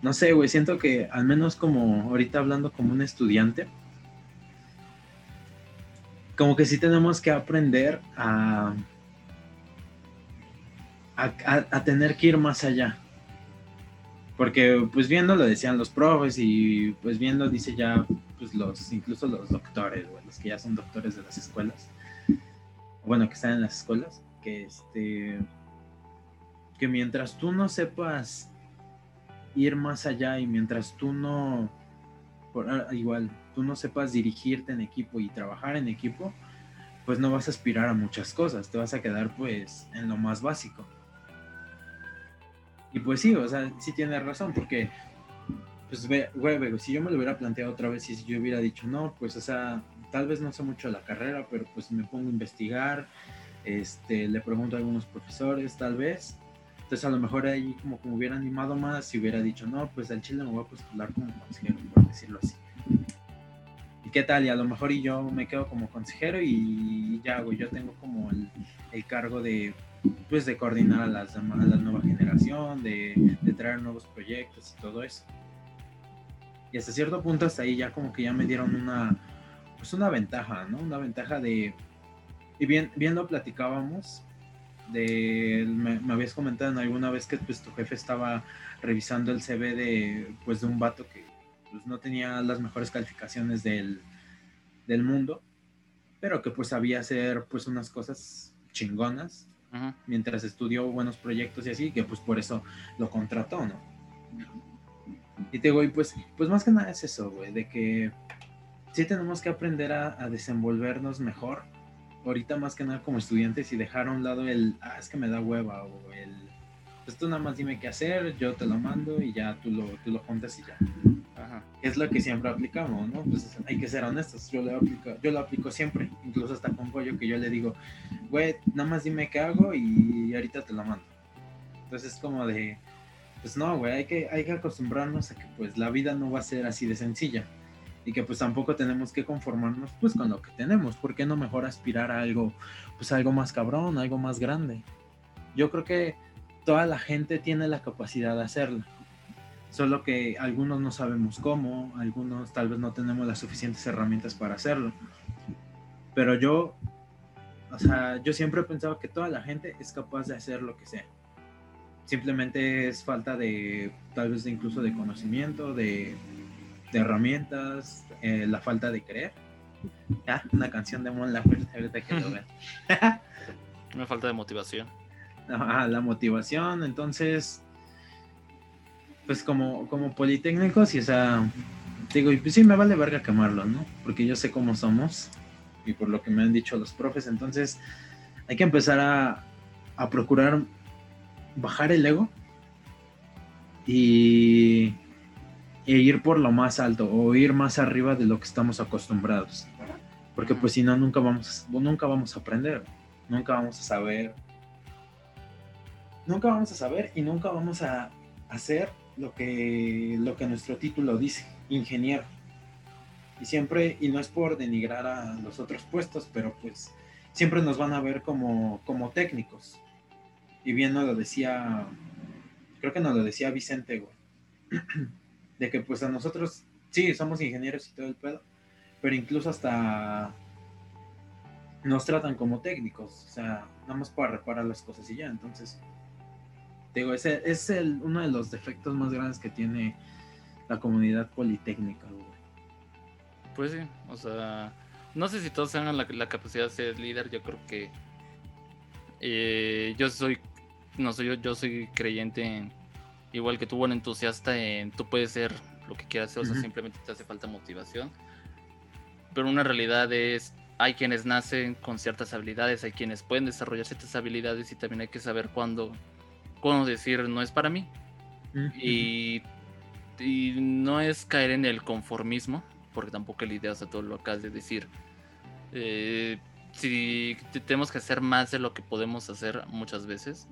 no sé, güey, siento que al menos como ahorita hablando como un estudiante, como que sí tenemos que aprender a a, tener que ir más allá. Porque pues viendo lo decían los profes y pues viendo dice ya pues los incluso los doctores, los que ya son doctores de las escuelas. Bueno, que están en las escuelas, que este que mientras tú no sepas ir más allá y mientras tú no ah, igual tú no sepas dirigirte en equipo y trabajar en equipo, pues no vas a aspirar a muchas cosas, te vas a quedar pues en lo más básico. Y pues sí, o sea, sí tiene razón, porque, pues, güey, si yo me lo hubiera planteado otra vez si yo hubiera dicho, no, pues, o sea, tal vez no sé mucho la carrera, pero pues me pongo a investigar, este, le pregunto a algunos profesores, tal vez. Entonces, a lo mejor ahí como que me hubiera animado más y hubiera dicho, no, pues al chile me voy a postular como consejero, por decirlo así. ¿Y qué tal? Y a lo mejor y yo me quedo como consejero y ya, güey, yo tengo como el, el cargo de pues de coordinar a, las, a la nueva generación, de, traer nuevos proyectos y todo eso. Y hasta cierto punto hasta ahí ya como que ya me dieron una, pues una ventaja, ¿no? Una ventaja de, y bien, bien lo platicábamos, de, me, habías comentado en alguna vez que pues tu jefe estaba revisando el CV de, pues de un vato que pues no tenía las mejores calificaciones del, del mundo, pero que pues sabía hacer pues unas cosas chingonas mientras estudió buenos proyectos y así, que pues por eso lo contrató, ¿no? Y te digo, pues, pues más que nada es eso, güey, de que sí tenemos que aprender a, desenvolvernos mejor, ahorita más que nada como estudiantes y dejar a un lado el, ah, es que me da hueva, o el, pues tú nada más dime qué hacer, yo te lo mando y ya tú lo, tú lo juntas y ya. Es lo que siempre aplicamos, ¿no? Pues hay que ser honestos. Yo lo aplico, yo lo aplico siempre, incluso hasta con pollo que yo le digo, güey, nada más dime qué hago y ahorita te lo mando. Entonces es como de, pues no, güey, hay que, hay que acostumbrarnos a que pues la vida no va a ser así de sencilla y que pues tampoco tenemos que conformarnos pues con lo que tenemos. ¿Por qué no mejor aspirar a algo, pues algo más cabrón, algo más grande? Yo creo que toda la gente tiene la capacidad de hacerlo solo que algunos no sabemos cómo, algunos tal vez no tenemos las suficientes herramientas para hacerlo. Pero yo, o sea, yo siempre he pensado que toda la gente es capaz de hacer lo que sea. Simplemente es falta de, tal vez incluso de conocimiento, de, herramientas, eh, la falta de creer. Ah, una canción de Mon Laferte, que lo ven. Una falta de motivación. Ah, la motivación, entonces pues como, como politécnicos, y o sea, digo, y pues sí me vale verga quemarlo, ¿no? Porque yo sé cómo somos y por lo que me han dicho los profes, entonces hay que empezar a, a procurar bajar el ego y, e ir por lo más alto o ir más arriba de lo que estamos acostumbrados. Porque pues si no, nunca vamos, nunca vamos a aprender, nunca vamos a saber, nunca vamos a saber y nunca vamos a hacer lo que, lo que nuestro título dice, ingeniero. Y siempre, y no es por denigrar a los otros puestos, pero pues siempre nos van a ver como, como técnicos. Y bien nos lo decía, creo que nos lo decía Vicente, güey, de que pues a nosotros, sí, somos ingenieros y todo el pedo, pero incluso hasta nos tratan como técnicos, o sea, nada más para reparar las cosas y ya, entonces, digo, ese es el, uno de los defectos más grandes que tiene la comunidad politécnica, güey. Pues sí, o sea, no sé si todos tengan la, capacidad de ser líder, yo creo que eh, yo soy, no soy yo, yo soy creyente en, igual que tú, buen entusiasta en, tú puedes ser lo que quieras hacer, o sea, simplemente te hace falta motivación. Pero una realidad es, hay quienes nacen con ciertas habilidades, hay quienes pueden desarrollar ciertas habilidades y también hay que saber cuándo, cuándo decir no es para mí. y, y no es caer en el conformismo, porque tampoco la idea, o sea, todo lo acabas de decir. Eh, si tenemos que hacer más de lo que podemos hacer muchas veces,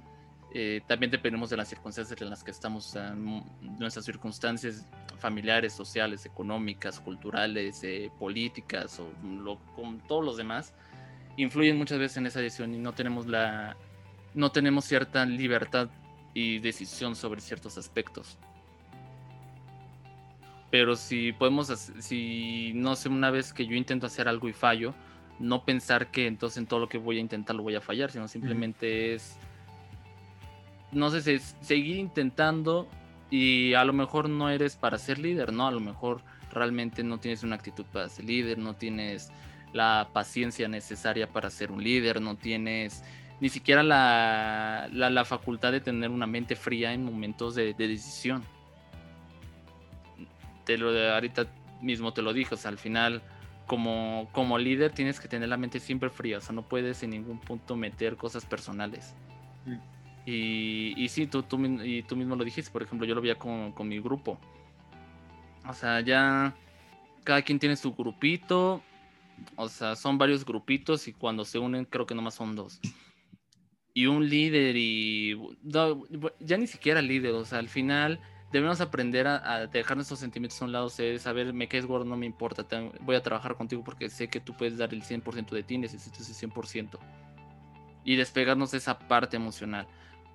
eh, también dependemos de las circunstancias en las que estamos, nuestras circunstancias familiares, sociales, económicas, culturales, eh, políticas o lo, con todos los demás, influyen muchas veces en esa decisión y no tenemos la no tenemos cierta libertad y decisión sobre ciertos aspectos. Pero si podemos, si no sé, una vez que yo intento hacer algo y fallo, no pensar que entonces en todo lo que voy a intentar lo voy a fallar, sino simplemente es, no sé, es seguir intentando y a lo mejor no eres para ser líder, ¿no? A lo mejor realmente no tienes una actitud para ser líder, no tienes la paciencia necesaria para ser un líder, no tienes ni siquiera la, la, facultad de tener una mente fría en momentos de decisión te lo ahorita mismo te lo dijo, o sea, al final como, como líder tienes que tener la mente siempre fría, o sea, no puedes en ningún punto meter cosas personales. Mm. Y, sí, tú, tú, y tú mismo lo dijiste, por ejemplo, yo lo veía con, con mi grupo. O sea, ya cada quien tiene su grupito, o sea, son varios grupitos y cuando se unen creo que nomás son dos. Y un líder y... ya ni siquiera líder, o sea, al final debemos aprender a, dejar nuestros sentimientos a un lado, saber, me caes gordo, no me importa, voy a trabajar contigo porque sé que tú puedes dar el 100% de ti, necesito ese 100%. Y despegarnos de esa parte emocional.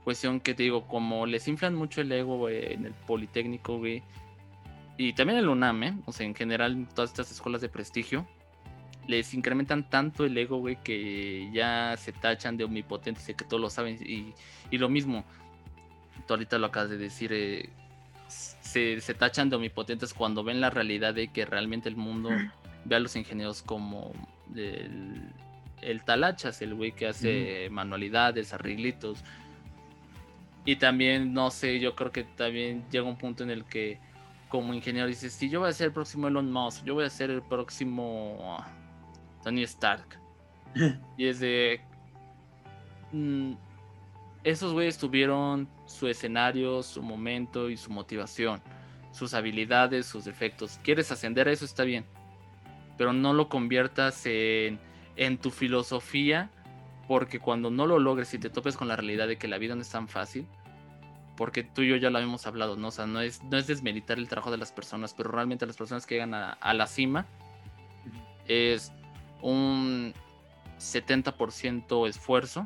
Cuestión que te digo, como les inflan mucho el ego en el Politécnico, güey, y también en el UNAM, ¿eh? o sea, en general todas estas escuelas de prestigio, les incrementan tanto el ego, güey, que ya se tachan de omnipotentes y que todos lo saben. Y, y lo mismo, tú ahorita lo acabas de decir, eh, se, tachan de omnipotentes cuando ven la realidad de que realmente el mundo ve a los ingenieros como el, talachas, el güey que hace manualidades, arreglitos. Y también, no sé, yo creo que también llega un punto en el que como ingeniero dices, si yo voy a ser el próximo Elon Musk, yo voy a ser el próximo Tony Stark. y es de... Mm, esos güeyes tuvieron su escenario, su momento y su motivación, sus habilidades, sus defectos. ¿Quieres ascender a eso? Está bien. Pero no lo conviertas en, en tu filosofía, porque cuando no lo logres y te topes con la realidad de que la vida no es tan fácil, porque tú y yo ya lo habíamos hablado, ¿no? O sea, no es, no es desmeritar el trabajo de las personas, pero realmente las personas que llegan a, a la cima es un 70% esfuerzo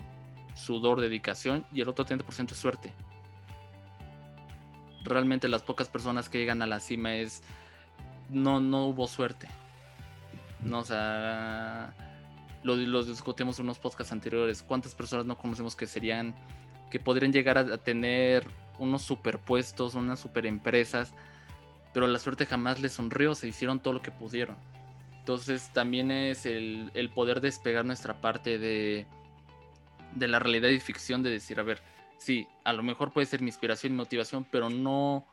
sudor, dedicación y el otro 30% es suerte. Realmente las pocas personas que llegan a la cima es no, no hubo suerte. No, o sea, lo, discutimos en unos podcasts anteriores. ¿Cuántas personas no conocemos que serían, que podrían llegar a, tener unos superpuestos, unas super empresas, pero la suerte jamás les sonrió, se hicieron todo lo que pudieron. Entonces también es el, el poder despegar nuestra parte de, de la realidad y ficción de decir, a ver, sí, a lo mejor puede ser mi inspiración y motivación, pero no,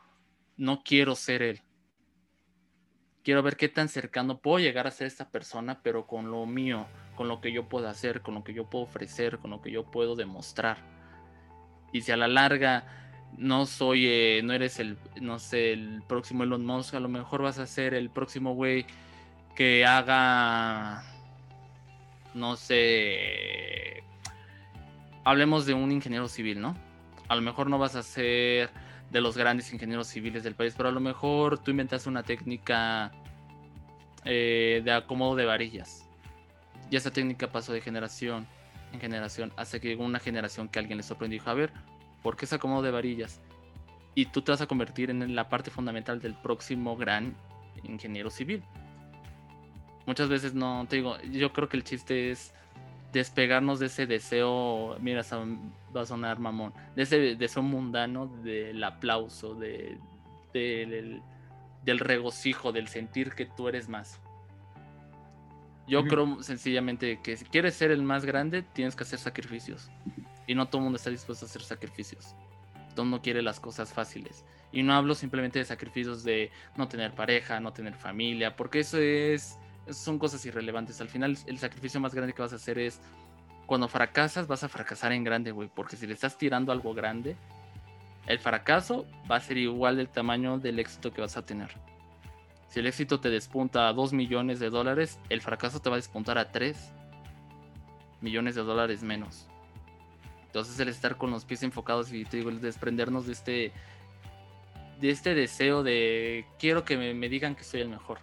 no quiero ser él. Quiero ver qué tan cercano puedo llegar a ser esta persona, pero con lo mío, con lo que yo puedo hacer, con lo que yo puedo ofrecer, con lo que yo puedo demostrar. Y si a la larga no soy, eh, no eres el, no sé, el próximo Elon Musk, a lo mejor vas a ser el próximo güey que haga, no sé, hablemos de un ingeniero civil, ¿no? A lo mejor no vas a ser de los grandes ingenieros civiles del país, pero a lo mejor tú inventaste una técnica eh, de acomodo de varillas. Y esa técnica pasó de generación en generación, hasta que llegó una generación que alguien le sorprendió y dijo, a ver, ¿por qué ese acomodo de varillas? Y tú te vas a convertir en la parte fundamental del próximo gran ingeniero civil. Muchas veces no, te digo, yo creo que el chiste es despegarnos de ese deseo, mira, va a sonar mamón, de ese deseo mundano del aplauso, de, del, regocijo, del sentir que tú eres más. Yo creo sencillamente que si quieres ser el más grande, tienes que hacer sacrificios. Y no todo el mundo está dispuesto a hacer sacrificios. Todo el mundo quiere las cosas fáciles. Y no hablo simplemente de sacrificios de no tener pareja, no tener familia, porque eso es son cosas irrelevantes. Al final, el sacrificio más grande que vas a hacer es cuando fracasas, vas a fracasar en grande, güey. Porque si le estás tirando algo grande, el fracaso va a ser igual del tamaño del éxito que vas a tener. Si el éxito te despunta a 2 millones de dólares, el fracaso te va a despuntar a 3 millones de dólares menos. Entonces el estar con los pies enfocados y te digo, el desprendernos de este de este deseo de quiero que me, digan que soy el mejor.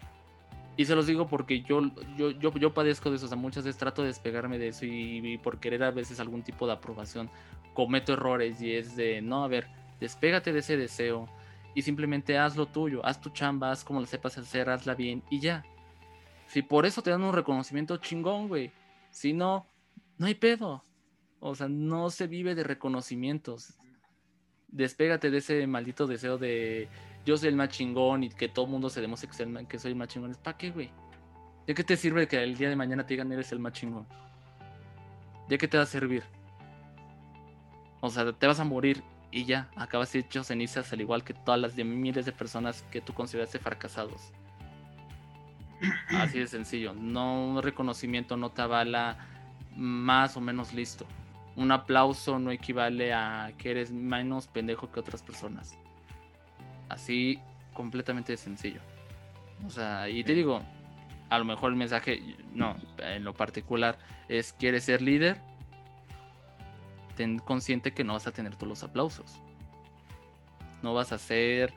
Y se los digo porque yo, yo, yo, yo padezco de eso. O sea, muchas veces trato de despegarme de eso y, por querer a veces algún tipo de aprobación cometo errores y es de, no, a ver, despégate de ese deseo y simplemente haz lo tuyo, haz tu chamba, haz como lo sepas hacer, hazla bien y ya. Si por eso te dan un reconocimiento chingón, güey. Si no, no hay pedo. O sea, no se vive de reconocimientos. Despégate de ese maldito deseo de yo soy el más chingón y que todo el mundo se demuestre que, soy el más chingón. ¿Para qué, güey? ¿De qué te sirve que el día de mañana te digan eres el más chingón? ¿De qué te va a servir? O sea, te vas a morir y ya, acabas hecho cenizas al igual que todas las de miles de personas que tú consideraste fracasados. Así de sencillo. No un reconocimiento no te avala más o menos listo. Un aplauso no equivale a que eres menos pendejo que otras personas. Así completamente sencillo. O sea, y te digo, a lo mejor el mensaje, no, en lo particular, es quieres ser líder, ten consciente que no vas a tener todos los aplausos. No vas a ser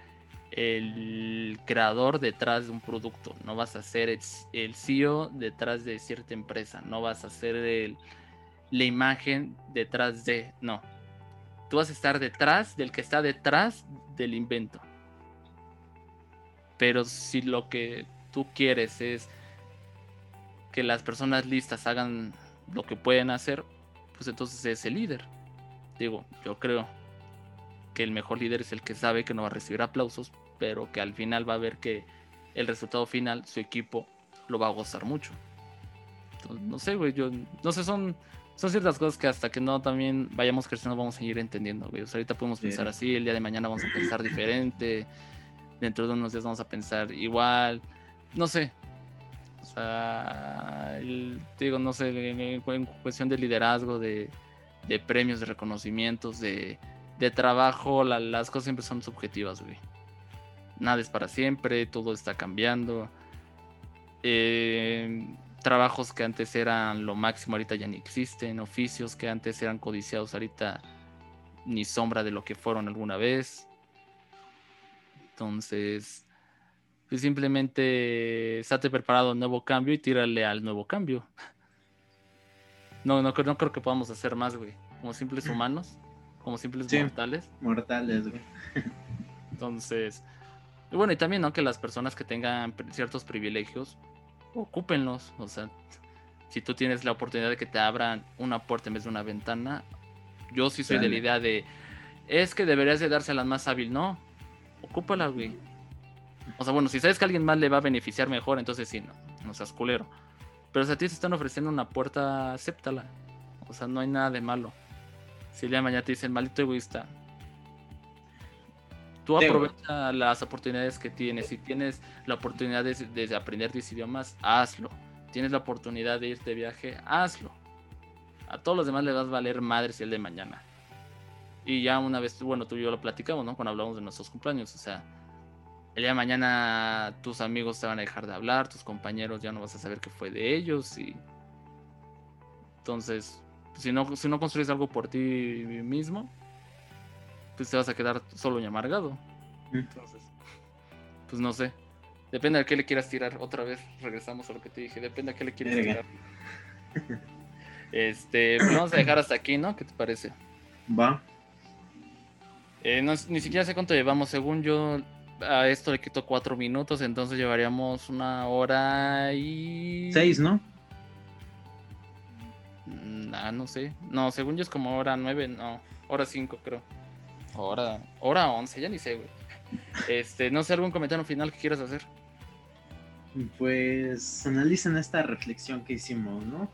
el creador detrás de un producto, no vas a ser el, CEO detrás de cierta empresa, no vas a ser el, la imagen detrás de, no. Tú vas a estar detrás del que está detrás del invento. Pero si lo que tú quieres es que las personas listas hagan lo que pueden hacer, pues entonces es el líder. Digo, yo creo que el mejor líder es el que sabe que no va a recibir aplausos, pero que al final va a ver que el resultado final, su equipo lo va a gozar mucho. no sé, güey, yo no sé, son, son ciertas cosas que hasta que no también vayamos creciendo vamos a ir entendiendo, güey. O sea, ahorita podemos pensar así, el día de mañana vamos a pensar diferente dentro de unos días vamos a pensar igual, no sé. O sea, digo, no sé, en, cuestión de liderazgo, de, premios, de reconocimientos, de, trabajo, las cosas siempre son subjetivas, güey. Nada es para siempre, todo está cambiando. Eh, trabajos que antes eran lo máximo, ahorita ya ni existen. Oficios que antes eran codiciados, ahorita ni sombra de lo que fueron alguna vez. Entonces, pues simplemente estate preparado al nuevo cambio y tírale al nuevo cambio. No, no, no creo que podamos hacer más, güey. Como simples humanos, como simples mortales. Mortales, güey. Entonces, y bueno, y también, ¿no? Que las personas que tengan ciertos privilegios, ocúpenlos. O sea, si tú tienes la oportunidad de que te abran una puerta en vez de una ventana, yo sí soy de la idea de, es que deberías de dársela más hábil, no ocúpala, güey. O sea, bueno, si sabes que a alguien más le va a beneficiar mejor, entonces sí, no, no seas culero. Pero si a ti te están ofreciendo una puerta, acéptala. O sea, no hay nada de malo. Si el día de mañana te dicen, maldito egoísta, tú aprovecha las oportunidades que tienes. Si tienes la oportunidad de, de, aprender 10 idiomas, hazlo. Tienes la oportunidad de irte de viaje, hazlo. A todos los demás le vas a valer madre si el de mañana. Y ya una vez, bueno, tú y yo lo platicamos, ¿no? Cuando hablamos de nuestros cumpleaños, o sea, el día de mañana tus amigos te van a dejar de hablar, tus compañeros ya no vas a saber qué fue de ellos y... Entonces, si no, si no construyes algo por ti mismo, pues te vas a quedar solo y amargado. Entonces, pues no sé. Depende a qué le quieras tirar. Otra vez regresamos a lo que te dije. Depende a qué le quieras Verga. tirar. Este, pues vamos a dejar hasta aquí, ¿no? ¿Qué te parece? Va. Eh, no, ni siquiera sé cuánto llevamos. Según yo, a esto le quito cuatro minutos, entonces llevaríamos una hora y. Seis, ¿no? Mm, Ah, no sé. No, según yo es como hora nueve, no. Hora cinco, creo. Hora, hora once, ya ni sé, güey. Este, no sé, algún comentario final que quieras hacer. Pues analicen esta reflexión que hicimos, ¿no?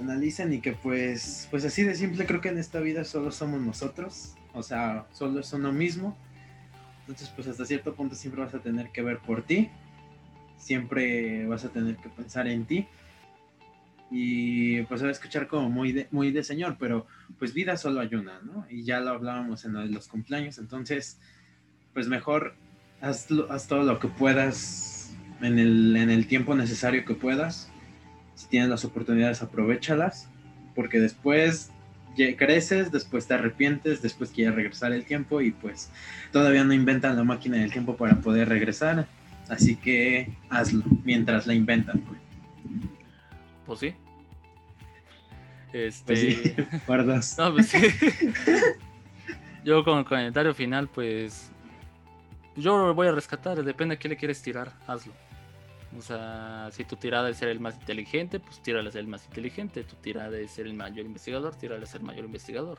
Analicen y que pues, pues así de simple creo que en esta vida solo somos nosotros, o sea, solo es uno mismo. Entonces pues hasta cierto punto siempre vas a tener que ver por ti, siempre vas a tener que pensar en ti. Y pues va a escuchar como muy de, muy de señor, pero pues vida solo hay una, ¿no? Y ya lo hablábamos en los cumpleaños, entonces pues mejor haz, haz todo lo que puedas en el, en el tiempo necesario que puedas. Si tienes las oportunidades, aprovechalas, porque después creces, después te arrepientes, después quieres regresar el tiempo y pues todavía no inventan la máquina del tiempo para poder regresar. Así que hazlo mientras la inventan. Pues, Pues sí. Este. Pues sí, guardas. No, pues sí. Yo con el comentario final, pues. Yo lo voy a rescatar, depende a qué le quieres tirar, hazlo. O sea, si tu tirada es ser el más inteligente, pues tírale a ser el más inteligente. Tu tirada es ser el mayor investigador, tírale a ser el mayor investigador.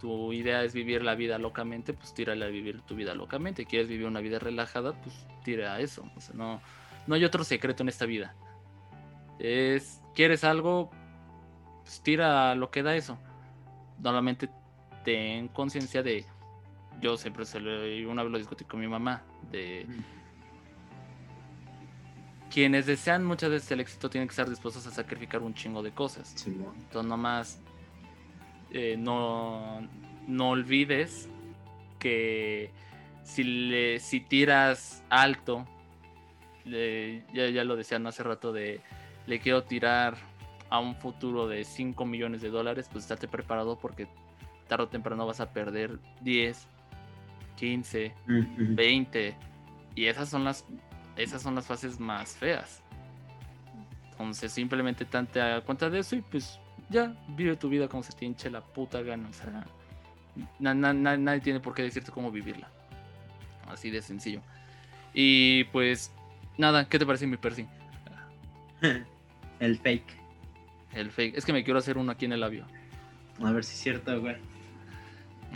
Tu idea es vivir la vida locamente, pues tírale a vivir tu vida locamente. Quieres vivir una vida relajada, pues tira a eso. O sea, no, no hay otro secreto en esta vida. Es, ¿quieres algo? Pues tira lo que da eso. Normalmente ten conciencia de. Yo siempre se lo, una vez lo discutí con mi mamá. De quienes desean muchas veces el éxito tienen que estar dispuestos a sacrificar un chingo de cosas. Simón. Entonces, nomás eh, no, no olvides que si, le, si tiras alto, le- ya, ya lo decían hace rato, de le quiero tirar a un futuro de 5 millones de dólares, pues estate preparado porque tarde o temprano vas a perder 10, 15, Mm, mm. 20 y esas son las esas son las fases más feas. Entonces simplemente tante a cuenta de eso y pues ya vive tu vida como se te hinche la puta gana. O sea na- na- na- nadie tiene por qué decirte cómo vivirla. Así de sencillo. Y pues nada qué te parece mi piercing El fake. el fake. Es que me quiero hacer uno aquí en el labio A ver si es cierto, güey.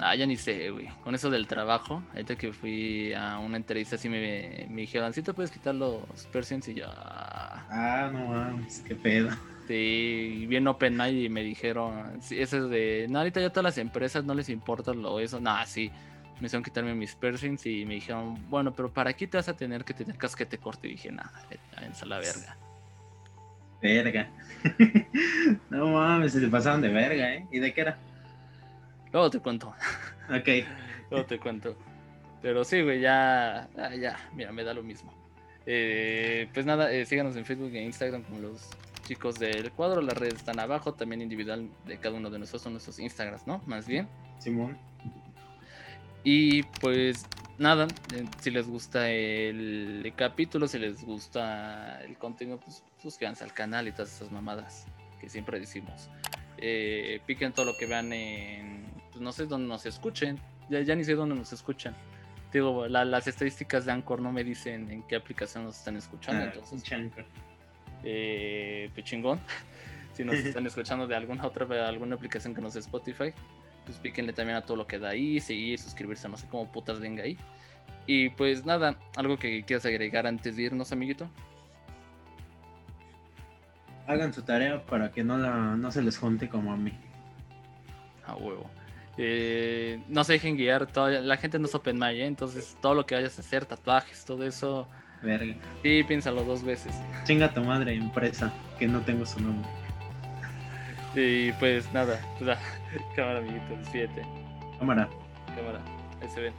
Ah, ya ni sé, güey. Con eso del trabajo, ahorita que fui a una entrevista así me, me dijeron, ¿sí te puedes quitar los piercings? Y yo, "Ah". Ah, no mames, qué pedo. sí, bien open mind y me dijeron, sí, eso es de, no, ahorita ya todas las empresas no les importa lo eso. Nah, sí, me hicieron quitarme mis piercings y me dijeron, bueno, pero para aquí te vas a tener que tener casquete corto. Y dije, nada, a la verga. Verga. no mames, se te pasaron de verga, ¿eh? ¿Y de qué era? Luego te cuento. Ok. Luego te cuento. Pero sí, güey, ya, ya, mira, me da lo mismo. Eh, pues nada, eh, síganos en Facebook e Instagram como los chicos del cuadro. Las redes están abajo, también individual de cada uno de nosotros son nuestros Instagrams, ¿no? Más bien. Simón. Y pues nada, eh, si les gusta el, capítulo, si les gusta el contenido, pues suscríbanse al canal y todas esas mamadas que siempre decimos. Eh, piquen todo lo que vean en, no sé dónde nos escuchen, ya, ya ni sé dónde nos escuchan. Digo, la- las estadísticas de Anchor no me dicen en qué aplicación nos están escuchando, Ah, entonces, eh, pues chingón. Si nos están escuchando de alguna otra alguna aplicación que no sea Spotify, pues píquenle también a todo lo que da ahí, seguir, suscribirse, no sé cómo putas venga ahí. Y pues nada, algo que quieras agregar antes de irnos, amiguito. Hagan su tarea para que no, la, no se les junte como a mí. A huevo. Eh, no se dejen guiar, toda- la gente no es open mind, ¿eh? entonces todo lo que vayas a hacer, tatuajes, todo eso, Verga. sí, piénsalo dos veces. Chinga tu madre, empresa, que no tengo su nombre. Y pues nada, pues, ah, cámara amiguito, despídete, Cámara. cámara, ahí se ven.